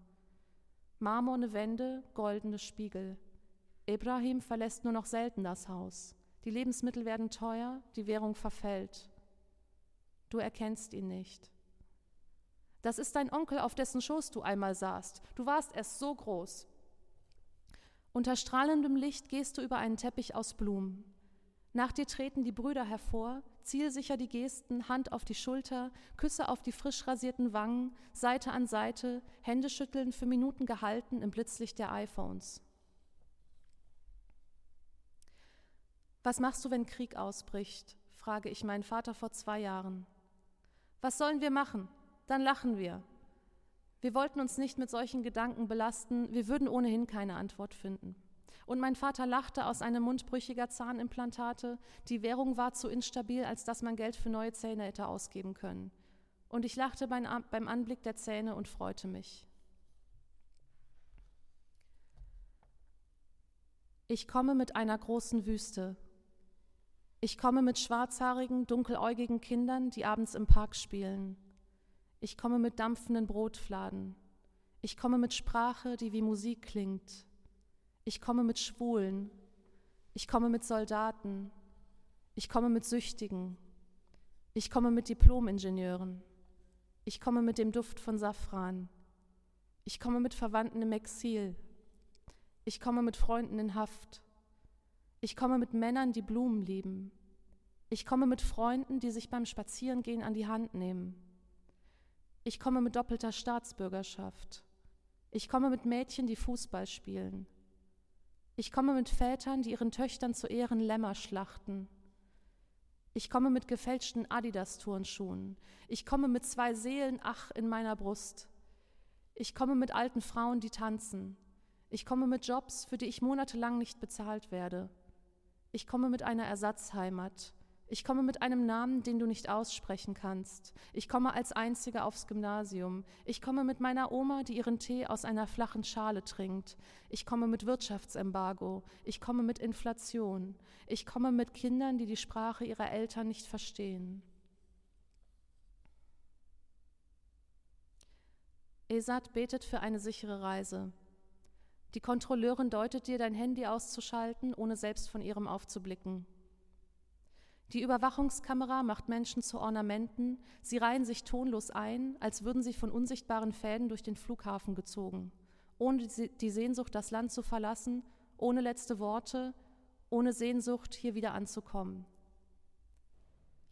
Marmorne Wände, goldene Spiegel. Ibrahim verlässt nur noch selten das Haus. Die Lebensmittel werden teuer, die Währung verfällt. Du erkennst ihn nicht. Das ist dein Onkel, auf dessen Schoß du einmal saßt. Du warst erst so groß. Unter strahlendem Licht gehst du über einen Teppich aus Blumen. Nach dir treten die Brüder hervor, zielsicher die Gesten, Hand auf die Schulter, Küsse auf die frisch rasierten Wangen, Seite an Seite, Händeschütteln für Minuten gehalten im Blitzlicht der iPhones. Was machst du, wenn Krieg ausbricht? frage ich meinen Vater vor zwei Jahren. Was sollen wir machen? Dann lachen wir. Wir wollten uns nicht mit solchen Gedanken belasten, wir würden ohnehin keine Antwort finden. Und mein Vater lachte aus einem Mund brüchiger Zahnimplantate. Die Währung war zu instabil, als dass man Geld für neue Zähne hätte ausgeben können. Und ich lachte beim Anblick der Zähne und freute mich. Ich komme mit einer großen Wüste. Ich komme mit schwarzhaarigen, dunkeläugigen Kindern, die abends im Park spielen. Ich komme mit dampfenden Brotfladen. Ich komme mit Sprache, die wie Musik klingt. Ich komme mit Schwulen. Ich komme mit Soldaten. Ich komme mit Süchtigen. Ich komme mit Diplomingenieuren. Ich komme mit dem Duft von Safran. Ich komme mit Verwandten im Exil. Ich komme mit Freunden in Haft. Ich komme mit Männern, die Blumen lieben. Ich komme mit Freunden, die sich beim Spazierengehen an die Hand nehmen. Ich komme mit doppelter Staatsbürgerschaft. Ich komme mit Mädchen, die Fußball spielen. Ich komme mit Vätern, die ihren Töchtern zu Ehren Lämmer schlachten. Ich komme mit gefälschten Adidas-Turnschuhen. Ich komme mit zwei Seelen, ach, in meiner Brust. Ich komme mit alten Frauen, die tanzen. Ich komme mit Jobs, für die ich monatelang nicht bezahlt werde. Ich komme mit einer Ersatzheimat. Ich komme mit einem Namen, den du nicht aussprechen kannst. Ich komme als Einzige aufs Gymnasium. Ich komme mit meiner Oma, die ihren Tee aus einer flachen Schale trinkt. Ich komme mit Wirtschaftsembargo. Ich komme mit Inflation. Ich komme mit Kindern, die die Sprache ihrer Eltern nicht verstehen. Esat betet für eine sichere Reise. Die Kontrolleurin deutet dir, dein Handy auszuschalten, ohne selbst von ihrem aufzublicken. Die Überwachungskamera macht Menschen zu Ornamenten, sie reihen sich tonlos ein, als würden sie von unsichtbaren Fäden durch den Flughafen gezogen, ohne die Sehnsucht, das Land zu verlassen, ohne letzte Worte, ohne Sehnsucht, hier wieder anzukommen.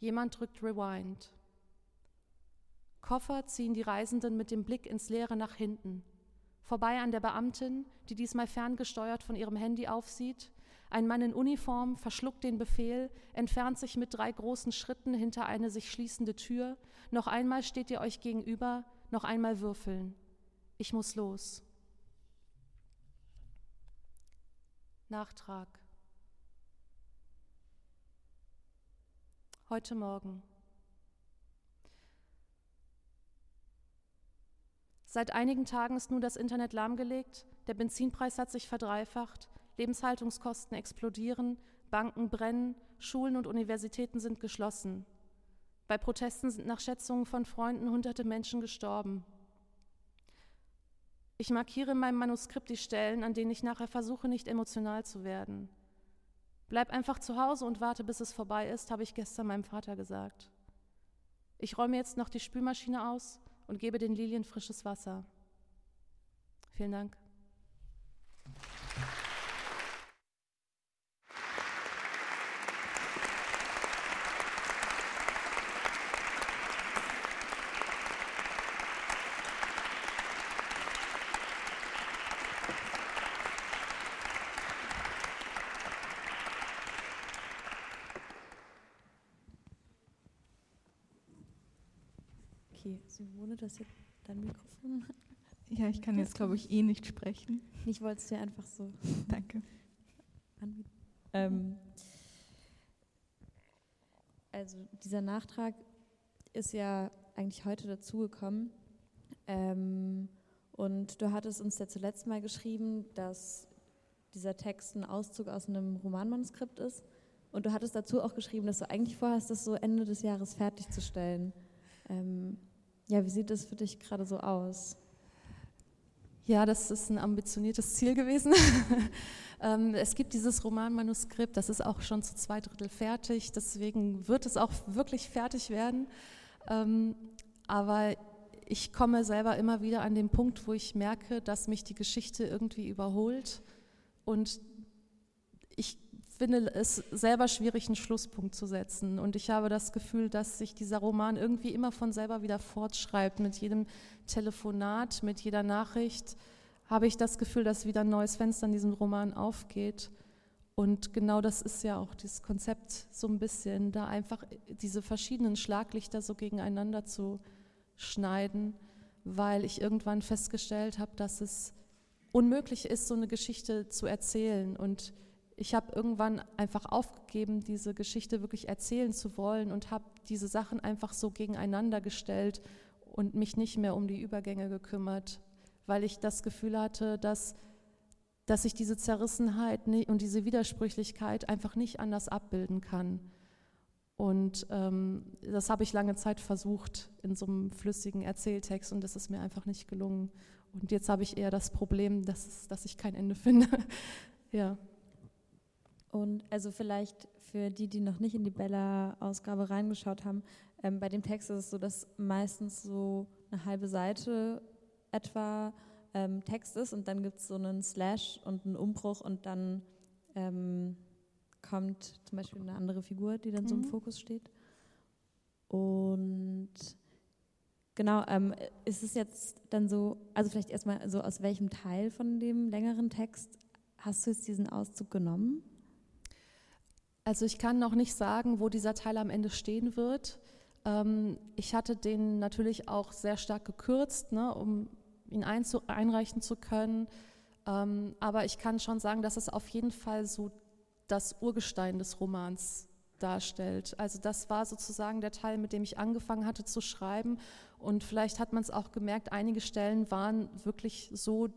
Jemand drückt Rewind. Koffer ziehen die Reisenden mit dem Blick ins Leere nach hinten, vorbei an der Beamtin, die diesmal ferngesteuert von ihrem Handy aufsieht. Ein Mann in Uniform verschluckt den Befehl, entfernt sich mit drei großen Schritten hinter eine sich schließende Tür. Noch einmal steht ihr euch gegenüber, noch einmal würfeln. Ich muss los. Nachtrag. Heute Morgen. Seit einigen Tagen ist nun das Internet lahmgelegt, der Benzinpreis hat sich verdreifacht, Lebenshaltungskosten explodieren, Banken brennen, Schulen und Universitäten sind geschlossen. Bei Protesten sind nach Schätzungen von Freunden hunderte Menschen gestorben. Ich markiere in meinem Manuskript die Stellen, an denen ich nachher versuche, nicht emotional zu werden. Bleib einfach zu Hause und warte, bis es vorbei ist, habe ich gestern meinem Vater gesagt. Ich räume jetzt noch die Spülmaschine aus und gebe den Lilien frisches Wasser. Vielen Dank. Okay, Simone, das ist jetzt dein Mikrofon. Ja, ich kann jetzt, glaube ich, eh nicht sprechen. Ich wollte es dir einfach so Danke. anbieten. Ähm, also dieser Nachtrag ist ja eigentlich heute dazugekommen. Ähm, und du hattest uns ja zuletzt mal geschrieben, dass dieser Text ein Auszug aus einem Romanmanuskript ist. Und du hattest dazu auch geschrieben, dass du eigentlich vorhast, das so Ende des Jahres fertigzustellen. Ähm, ja, wie sieht das für dich gerade so aus? Ja, das ist ein ambitioniertes Ziel gewesen. Ähm, es gibt dieses Romanmanuskript, das ist auch schon zu zwei Drittel fertig, deswegen wird es auch wirklich fertig werden. Ähm, aber ich komme selber immer wieder an den Punkt, wo ich merke, dass mich die Geschichte irgendwie überholt und finde es selber schwierig, einen Schlusspunkt zu setzen. Und ich habe das Gefühl, dass sich dieser Roman irgendwie immer von selber wieder fortschreibt. Mit jedem Telefonat, mit jeder Nachricht habe ich das Gefühl, dass wieder ein neues Fenster in diesem Roman aufgeht. Und genau das ist ja auch dieses Konzept so ein bisschen, da einfach diese verschiedenen Schlaglichter so gegeneinander zu schneiden, weil ich irgendwann festgestellt habe, dass es unmöglich ist, so eine Geschichte zu erzählen. Und ich habe irgendwann einfach aufgegeben, diese Geschichte wirklich erzählen zu wollen und habe diese Sachen einfach so gegeneinander gestellt und mich nicht mehr um die Übergänge gekümmert, weil ich das Gefühl hatte, dass dass ich diese Zerrissenheit und diese Widersprüchlichkeit einfach nicht anders abbilden kann. Und ähm, das habe ich lange Zeit versucht in so einem flüssigen Erzähltext und das ist mir einfach nicht gelungen. Und jetzt habe ich eher das Problem, dass, dass ich kein Ende finde. ja. Und also vielleicht für die, die noch nicht in die Bella-Ausgabe reingeschaut haben, ähm, bei dem Text ist es so, dass meistens so eine halbe Seite etwa ähm, Text ist und dann gibt es so einen Slash und einen Umbruch und dann ähm, kommt zum Beispiel eine andere Figur, die dann mhm. so im mhm. Fokus steht. Und genau, ähm, ist es jetzt dann so, also vielleicht erstmal so, aus welchem Teil von dem längeren Text hast du jetzt diesen Auszug genommen? Also ich kann noch nicht sagen, wo dieser Teil am Ende stehen wird. Ähm, ich hatte den natürlich auch sehr stark gekürzt, ne, um ihn einreichen zu können. Ähm, aber ich kann schon sagen, dass es auf jeden Fall so das Urgestein des Romans darstellt. Also das war sozusagen der Teil, mit dem ich angefangen hatte zu schreiben. Und vielleicht hat man es auch gemerkt, einige Stellen waren wirklich so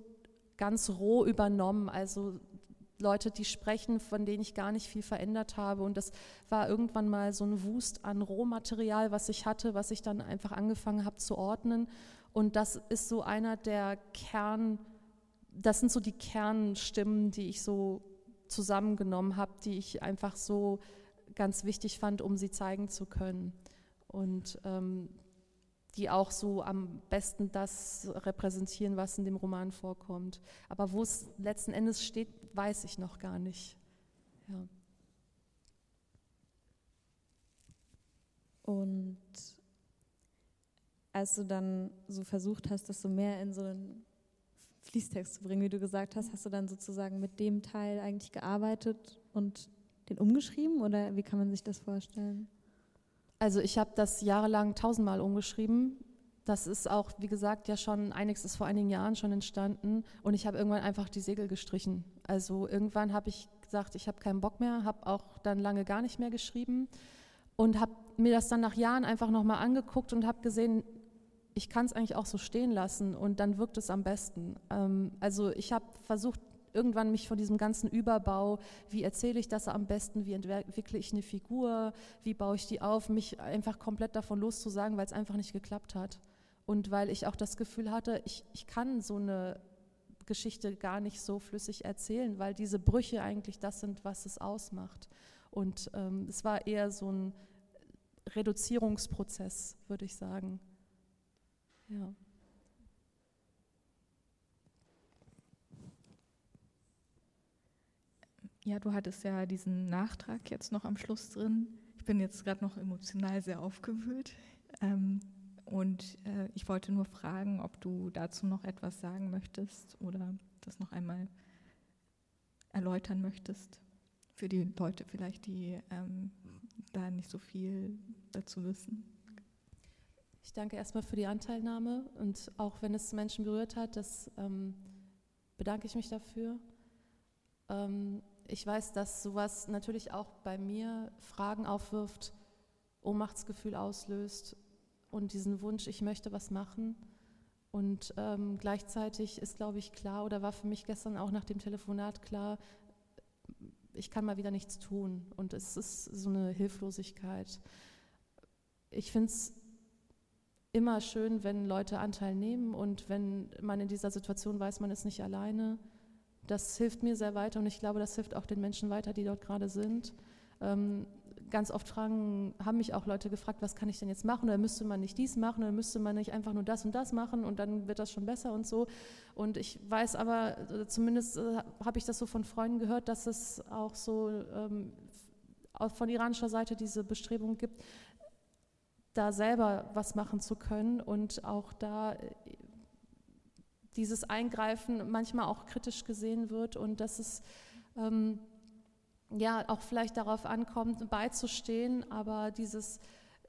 ganz roh übernommen. Also Leute, die sprechen, von denen ich gar nicht viel verändert habe. Und das war irgendwann mal so ein Wust an Rohmaterial, was ich hatte, was ich dann einfach angefangen habe zu ordnen. Und das ist so einer der Kern, das sind so die Kernstimmen, die ich so zusammengenommen habe, die ich einfach so ganz wichtig fand, um sie zeigen zu können. Und ähm, die auch so am besten das repräsentieren, was in dem Roman vorkommt. Aber wo es letzten Endes steht, weiß ich noch gar nicht. Ja. Und als du dann so versucht hast, das so mehr in so einen Fließtext zu bringen, wie du gesagt hast, hast du dann sozusagen mit dem Teil eigentlich gearbeitet und den umgeschrieben oder wie kann man sich das vorstellen? Also ich habe das jahrelang tausendmal umgeschrieben. Das ist auch, wie gesagt, ja schon, einiges ist vor einigen Jahren schon entstanden und ich habe irgendwann einfach die Segel gestrichen. Also irgendwann habe ich gesagt, ich habe keinen Bock mehr, habe auch dann lange gar nicht mehr geschrieben und habe mir das dann nach Jahren einfach nochmal angeguckt und habe gesehen, ich kann es eigentlich auch so stehen lassen und dann wirkt es am besten. Ähm, also ich habe versucht, irgendwann mich von diesem ganzen Überbau, wie erzähle ich das am besten, wie entwickle ich eine Figur, wie baue ich die auf, mich einfach komplett davon loszusagen, weil es einfach nicht geklappt hat. Und weil ich auch das Gefühl hatte, ich, ich kann so eine Geschichte gar nicht so flüssig erzählen, weil diese Brüche eigentlich das sind, was es ausmacht. Und ähm, es war eher so ein Reduzierungsprozess, würde ich sagen. Ja. Ja, du hattest ja diesen Nachtrag jetzt noch am Schluss drin. Ich bin jetzt gerade noch emotional sehr aufgewühlt. Ähm, und äh, ich wollte nur fragen, ob du dazu noch etwas sagen möchtest oder das noch einmal erläutern möchtest. Für die Leute vielleicht, die ähm, da nicht so viel dazu wissen. Ich danke erstmal für die Anteilnahme und auch wenn es Menschen berührt hat, das ähm, bedanke ich mich dafür. Ähm, ich weiß, dass sowas natürlich auch bei mir Fragen aufwirft, Ohnmachtsgefühl auslöst und diesen Wunsch, ich möchte was machen. Und ähm, gleichzeitig ist, glaube ich, klar oder war für mich gestern auch nach dem Telefonat klar, ich kann mal wieder nichts tun und es ist so eine Hilflosigkeit. Ich finde es immer schön, wenn Leute Anteil nehmen und wenn man in dieser Situation weiß, man ist nicht alleine das hilft mir sehr weiter und ich glaube, das hilft auch den Menschen weiter, die dort gerade sind. Ähm, ganz oft fragen, haben mich auch Leute gefragt, was kann ich denn jetzt machen? Oder müsste man nicht dies machen? Oder müsste man nicht einfach nur das und das machen und dann wird das schon besser und so. Und ich weiß aber, äh, zumindest äh, habe ich das so von Freunden gehört, dass es auch so ähm, auch von iranischer Seite diese Bestrebung gibt, da selber was machen zu können und auch da äh, dieses Eingreifen manchmal auch kritisch gesehen wird und dass es ähm, ja auch vielleicht darauf ankommt, beizustehen, aber dieses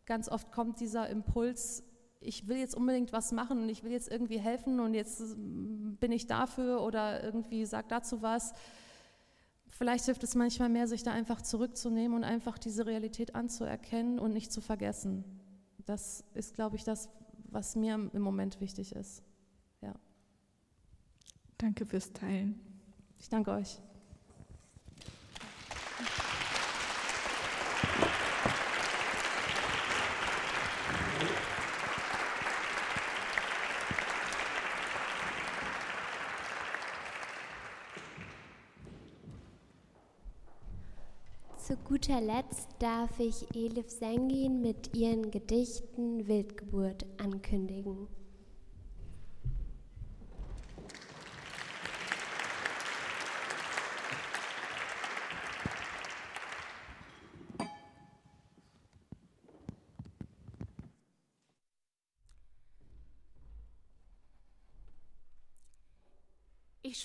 ganz oft kommt dieser Impuls, ich will jetzt unbedingt was machen und ich will jetzt irgendwie helfen und jetzt bin ich dafür oder irgendwie sag dazu was. Vielleicht hilft es manchmal mehr, sich da einfach zurückzunehmen und einfach diese Realität anzuerkennen und nicht zu vergessen. Das ist, glaube ich, das, was mir im Moment wichtig ist. Danke fürs Teilen. Ich danke euch. Zu guter Letzt darf ich Elif Sengin mit ihren Gedichten Wildgeburt ankündigen.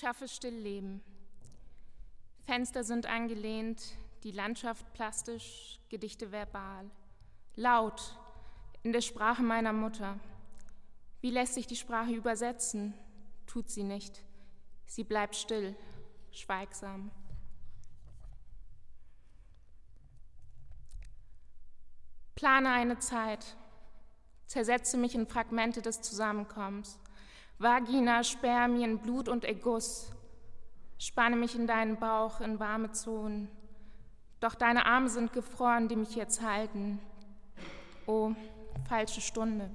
Schaffe Stillleben. Fenster sind angelehnt, die Landschaft plastisch, Gedichte verbal. Laut, in der Sprache meiner Mutter. Wie lässt sich die Sprache übersetzen? Tut sie nicht. Sie bleibt still, schweigsam. Plane eine Zeit, zersetze mich in Fragmente des Zusammenkommens. Vagina, Spermien, Blut und Erguss. Spanne mich in deinen Bauch in warme Zonen. Doch deine Arme sind gefroren, die mich jetzt halten. Oh, falsche Stunde.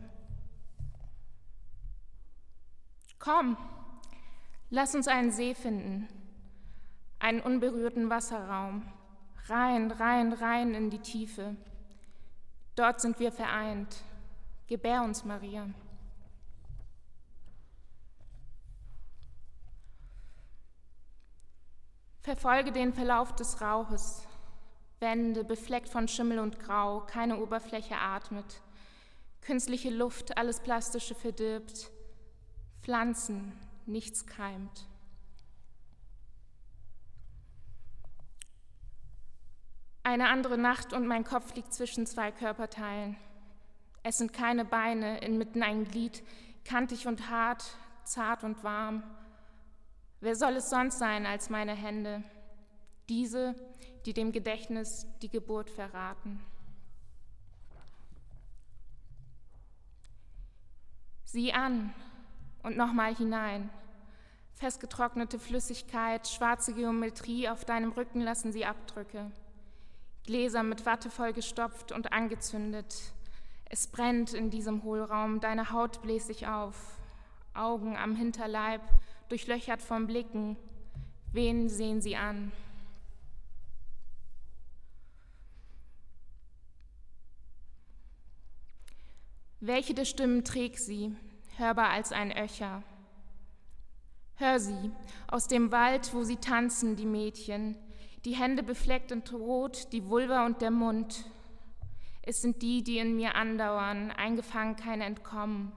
Komm, lass uns einen See finden, einen unberührten Wasserraum, rein, rein, rein in die Tiefe. Dort sind wir vereint. Gebär uns, Maria. Verfolge den Verlauf des Rauches. Wände befleckt von Schimmel und Grau, keine Oberfläche atmet. Künstliche Luft, alles Plastische verdirbt. Pflanzen, nichts keimt. Eine andere Nacht und mein Kopf liegt zwischen zwei Körperteilen. Es sind keine Beine, inmitten ein Glied, kantig und hart, zart und warm. Wer soll es sonst sein als meine Hände? Diese, die dem Gedächtnis die Geburt verraten. Sieh an und nochmal hinein. Festgetrocknete Flüssigkeit, schwarze Geometrie, auf deinem Rücken lassen sie Abdrücke. Gläser mit Watte vollgestopft und angezündet. Es brennt in diesem Hohlraum, deine Haut bläst sich auf. Augen am Hinterleib, durchlöchert vom Blicken. Wen sehen sie an? Welche der Stimmen trägt sie, hörbar als ein Öcher? Hör sie, aus dem Wald, wo sie tanzen, die Mädchen, die Hände befleckt und rot, die Vulva und der Mund. Es sind die, die in mir andauern, eingefangen kein Entkommen.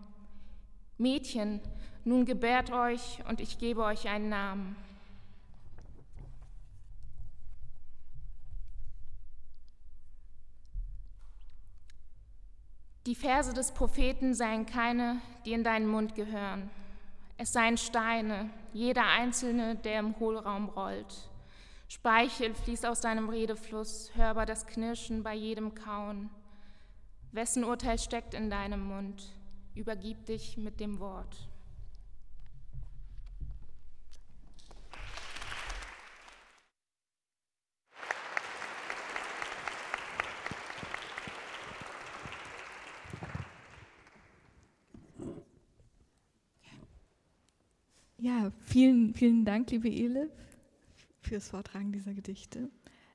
Mädchen, nun gebärt euch und ich gebe euch einen Namen. Die Verse des Propheten seien keine, die in deinen Mund gehören. Es seien Steine, jeder einzelne, der im Hohlraum rollt. Speichel fließt aus deinem Redefluss, hörbar das Knirschen bei jedem Kauen. Wessen Urteil steckt in deinem Mund? Übergib dich mit dem Wort. Ja, vielen, vielen Dank, liebe Elif, fürs Vortragen dieser Gedichte.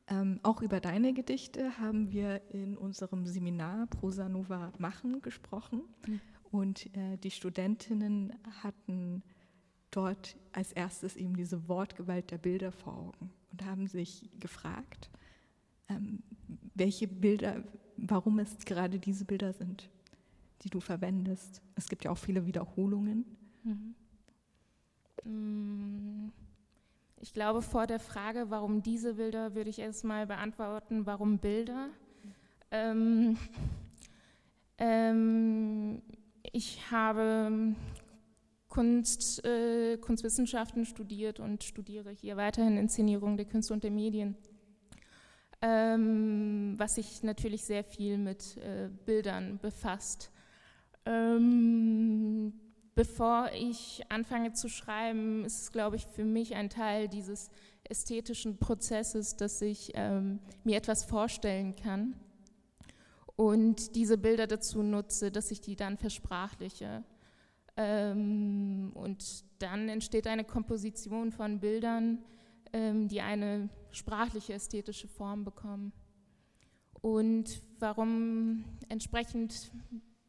Ähm, auch über deine Gedichte haben wir in unserem Seminar Prosa Nova Machen gesprochen. Mhm. Und äh, die Studentinnen hatten dort als erstes eben diese Wortgewalt der Bilder vor Augen und haben sich gefragt, ähm, welche Bilder, warum es gerade diese Bilder sind, die du verwendest. Es gibt ja auch viele Wiederholungen. Mhm. Mm, ich glaube, vor der Frage, warum diese Bilder, würde ich erstmal beantworten, warum Bilder. Ähm, ähm, ich habe Kunst, äh, Kunstwissenschaften studiert und studiere hier weiterhin Inszenierung der Künste und der Medien, ähm, was sich natürlich sehr viel mit äh, Bildern befasst. Ähm, bevor ich anfange zu schreiben, ist es, glaube ich, für mich ein Teil dieses ästhetischen Prozesses, dass ich ähm, mir etwas vorstellen kann und diese Bilder dazu nutze, dass ich die dann versprachliche. Ähm, und dann entsteht eine Komposition von Bildern, ähm, die eine sprachliche ästhetische Form bekommen. Und warum entsprechend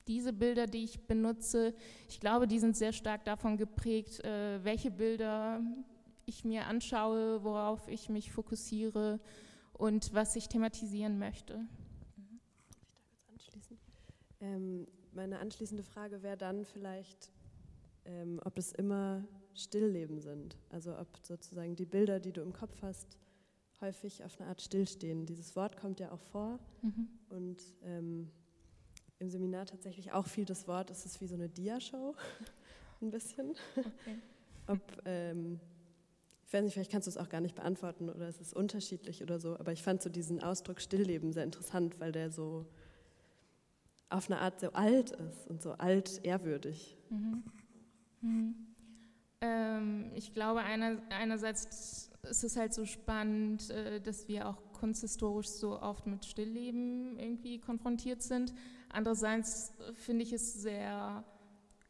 diese Bilder, die ich benutze, ich glaube, die sind sehr stark davon geprägt, äh, welche Bilder ich mir anschaue, worauf ich mich fokussiere und was ich thematisieren möchte. Ähm, meine anschließende Frage wäre dann vielleicht, ähm, ob es immer Stillleben sind. Also ob sozusagen die Bilder, die du im Kopf hast, häufig auf eine Art stillstehen. Dieses Wort kommt ja auch vor mhm. und ähm, im Seminar tatsächlich auch viel das Wort, es ist wie so eine Diashow, ein bisschen. Okay. Ob, ähm, ich weiß nicht, vielleicht kannst du es auch gar nicht beantworten oder es ist unterschiedlich oder so, aber ich fand so diesen Ausdruck Stillleben sehr interessant, weil der so auf eine Art so alt ist und so alt ehrwürdig. Mhm. Mhm. Ähm, ich glaube, einer, einerseits ist es halt so spannend, äh, dass wir auch kunsthistorisch so oft mit Stillleben irgendwie konfrontiert sind. Andererseits finde ich es sehr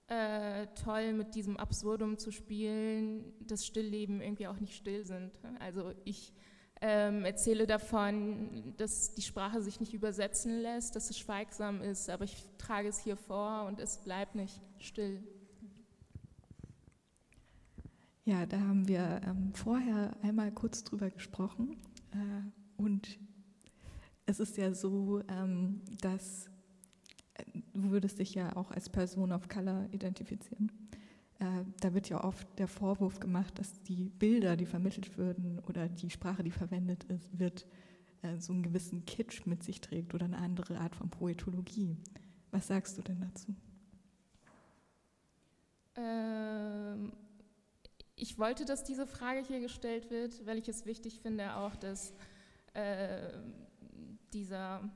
äh, toll, mit diesem Absurdum zu spielen, dass Stillleben irgendwie auch nicht still sind. Also ich ähm, erzähle davon, dass die Sprache sich nicht übersetzen lässt, dass es schweigsam ist, aber ich trage es hier vor und es bleibt nicht still. Ja, da haben wir ähm, vorher einmal kurz drüber gesprochen äh, und es ist ja so, ähm, dass du würdest dich ja auch als Person of Color identifizieren. Äh, da wird ja oft der Vorwurf gemacht, dass die Bilder, die vermittelt würden oder die Sprache, die verwendet ist, wird äh, so einen gewissen Kitsch mit sich trägt oder eine andere Art von Poetologie. Was sagst du denn dazu? Ähm, ich wollte, dass diese Frage hier gestellt wird, weil ich es wichtig finde, auch dass äh, dieser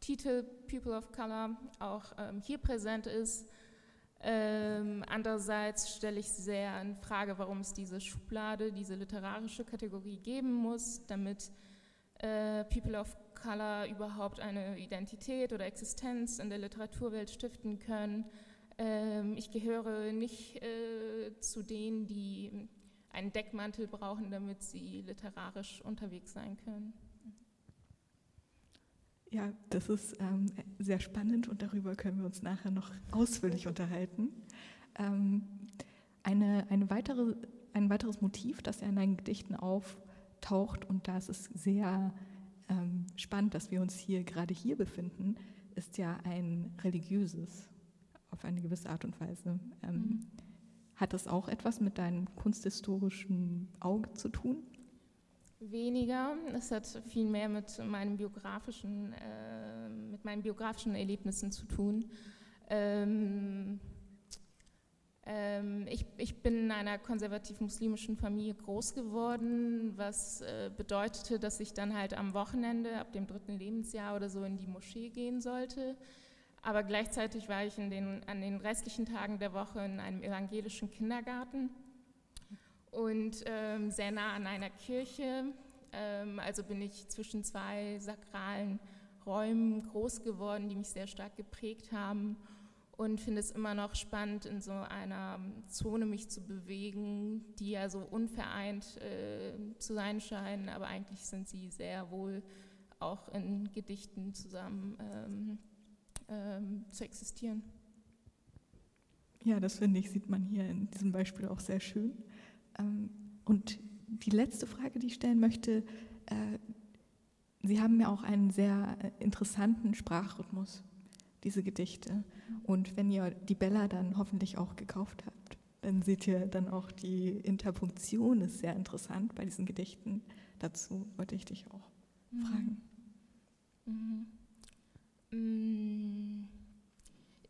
Titel People of Color auch ähm, hier präsent ist ähm, andererseits stelle ich sehr in Frage, warum es diese Schublade, diese literarische Kategorie geben muss, damit äh, People of Color überhaupt eine Identität oder Existenz in der Literaturwelt stiften können. Ähm, ich gehöre nicht äh, zu denen, die einen Deckmantel brauchen, damit sie literarisch unterwegs sein können. Ja, das ist ähm, sehr spannend und darüber können wir uns nachher noch ausführlich unterhalten. Ähm, eine, eine weitere, ein weiteres Motiv, das ja in deinen Gedichten auftaucht, und da ist es sehr ähm, spannend, dass wir uns hier gerade hier befinden, ist ja ein religiöses, auf eine gewisse Art und Weise. Ähm, mhm. Hat das auch etwas mit deinem kunsthistorischen Auge zu tun? Weniger. Es hat viel mehr mit meinem biografischen, äh, mit meinen biografischen Erlebnissen zu tun. Ähm, ähm, ich, ich, bin in einer konservativ-muslimischen Familie groß geworden, was äh, bedeutete, dass ich dann halt am Wochenende ab dem dritten Lebensjahr oder so in die Moschee gehen sollte. Aber gleichzeitig war ich den, an den restlichen Tagen der Woche in einem evangelischen Kindergarten und ähm, sehr nah an einer Kirche. Ähm, also bin ich zwischen zwei sakralen Räumen groß geworden, die mich sehr stark geprägt haben und finde es immer noch spannend, in so einer Zone mich zu bewegen, die ja so unvereint äh, zu sein scheinen, aber eigentlich sind sie sehr wohl auch in Gedichten zusammen ähm, ähm, zu existieren. Ja, das finde ich, sieht man hier in diesem Beispiel auch sehr schön. Ähm, und die letzte Frage, die ich stellen möchte, äh, Sie haben ja auch einen sehr äh, interessanten Sprachrhythmus, diese Gedichte. Und wenn ihr die Bella dann hoffentlich auch gekauft habt, dann seht ihr dann auch, die Interpunktion ist sehr interessant bei diesen Gedichten. Dazu wollte ich dich auch mhm. fragen. Mhm. Mm.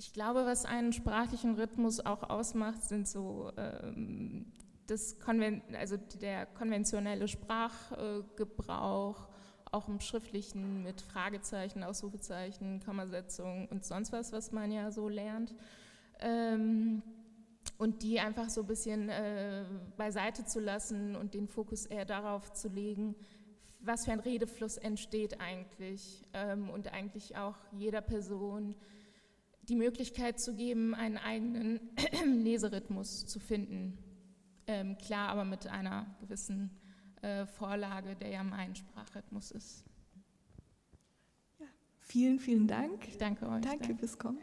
Ich glaube, was einen sprachlichen Rhythmus auch ausmacht, sind so ähm, das Konven also der konventionelle Sprachgebrauch, auch im Schriftlichen mit Fragezeichen, Ausrufezeichen, Kommasetzung und sonst was, was man ja so lernt. Ähm, und die einfach so ein bisschen äh, beiseite zu lassen und den Fokus eher darauf zu legen, was für ein Redefluss entsteht eigentlich ähm, und eigentlich auch jeder Person die Möglichkeit zu geben, einen eigenen Leserhythmus zu finden. Ähm, klar, aber mit einer gewissen äh, Vorlage, der ja mein Sprachrhythmus ist. Ja, vielen, vielen Dank. Ich danke euch. Danke fürs Kommen.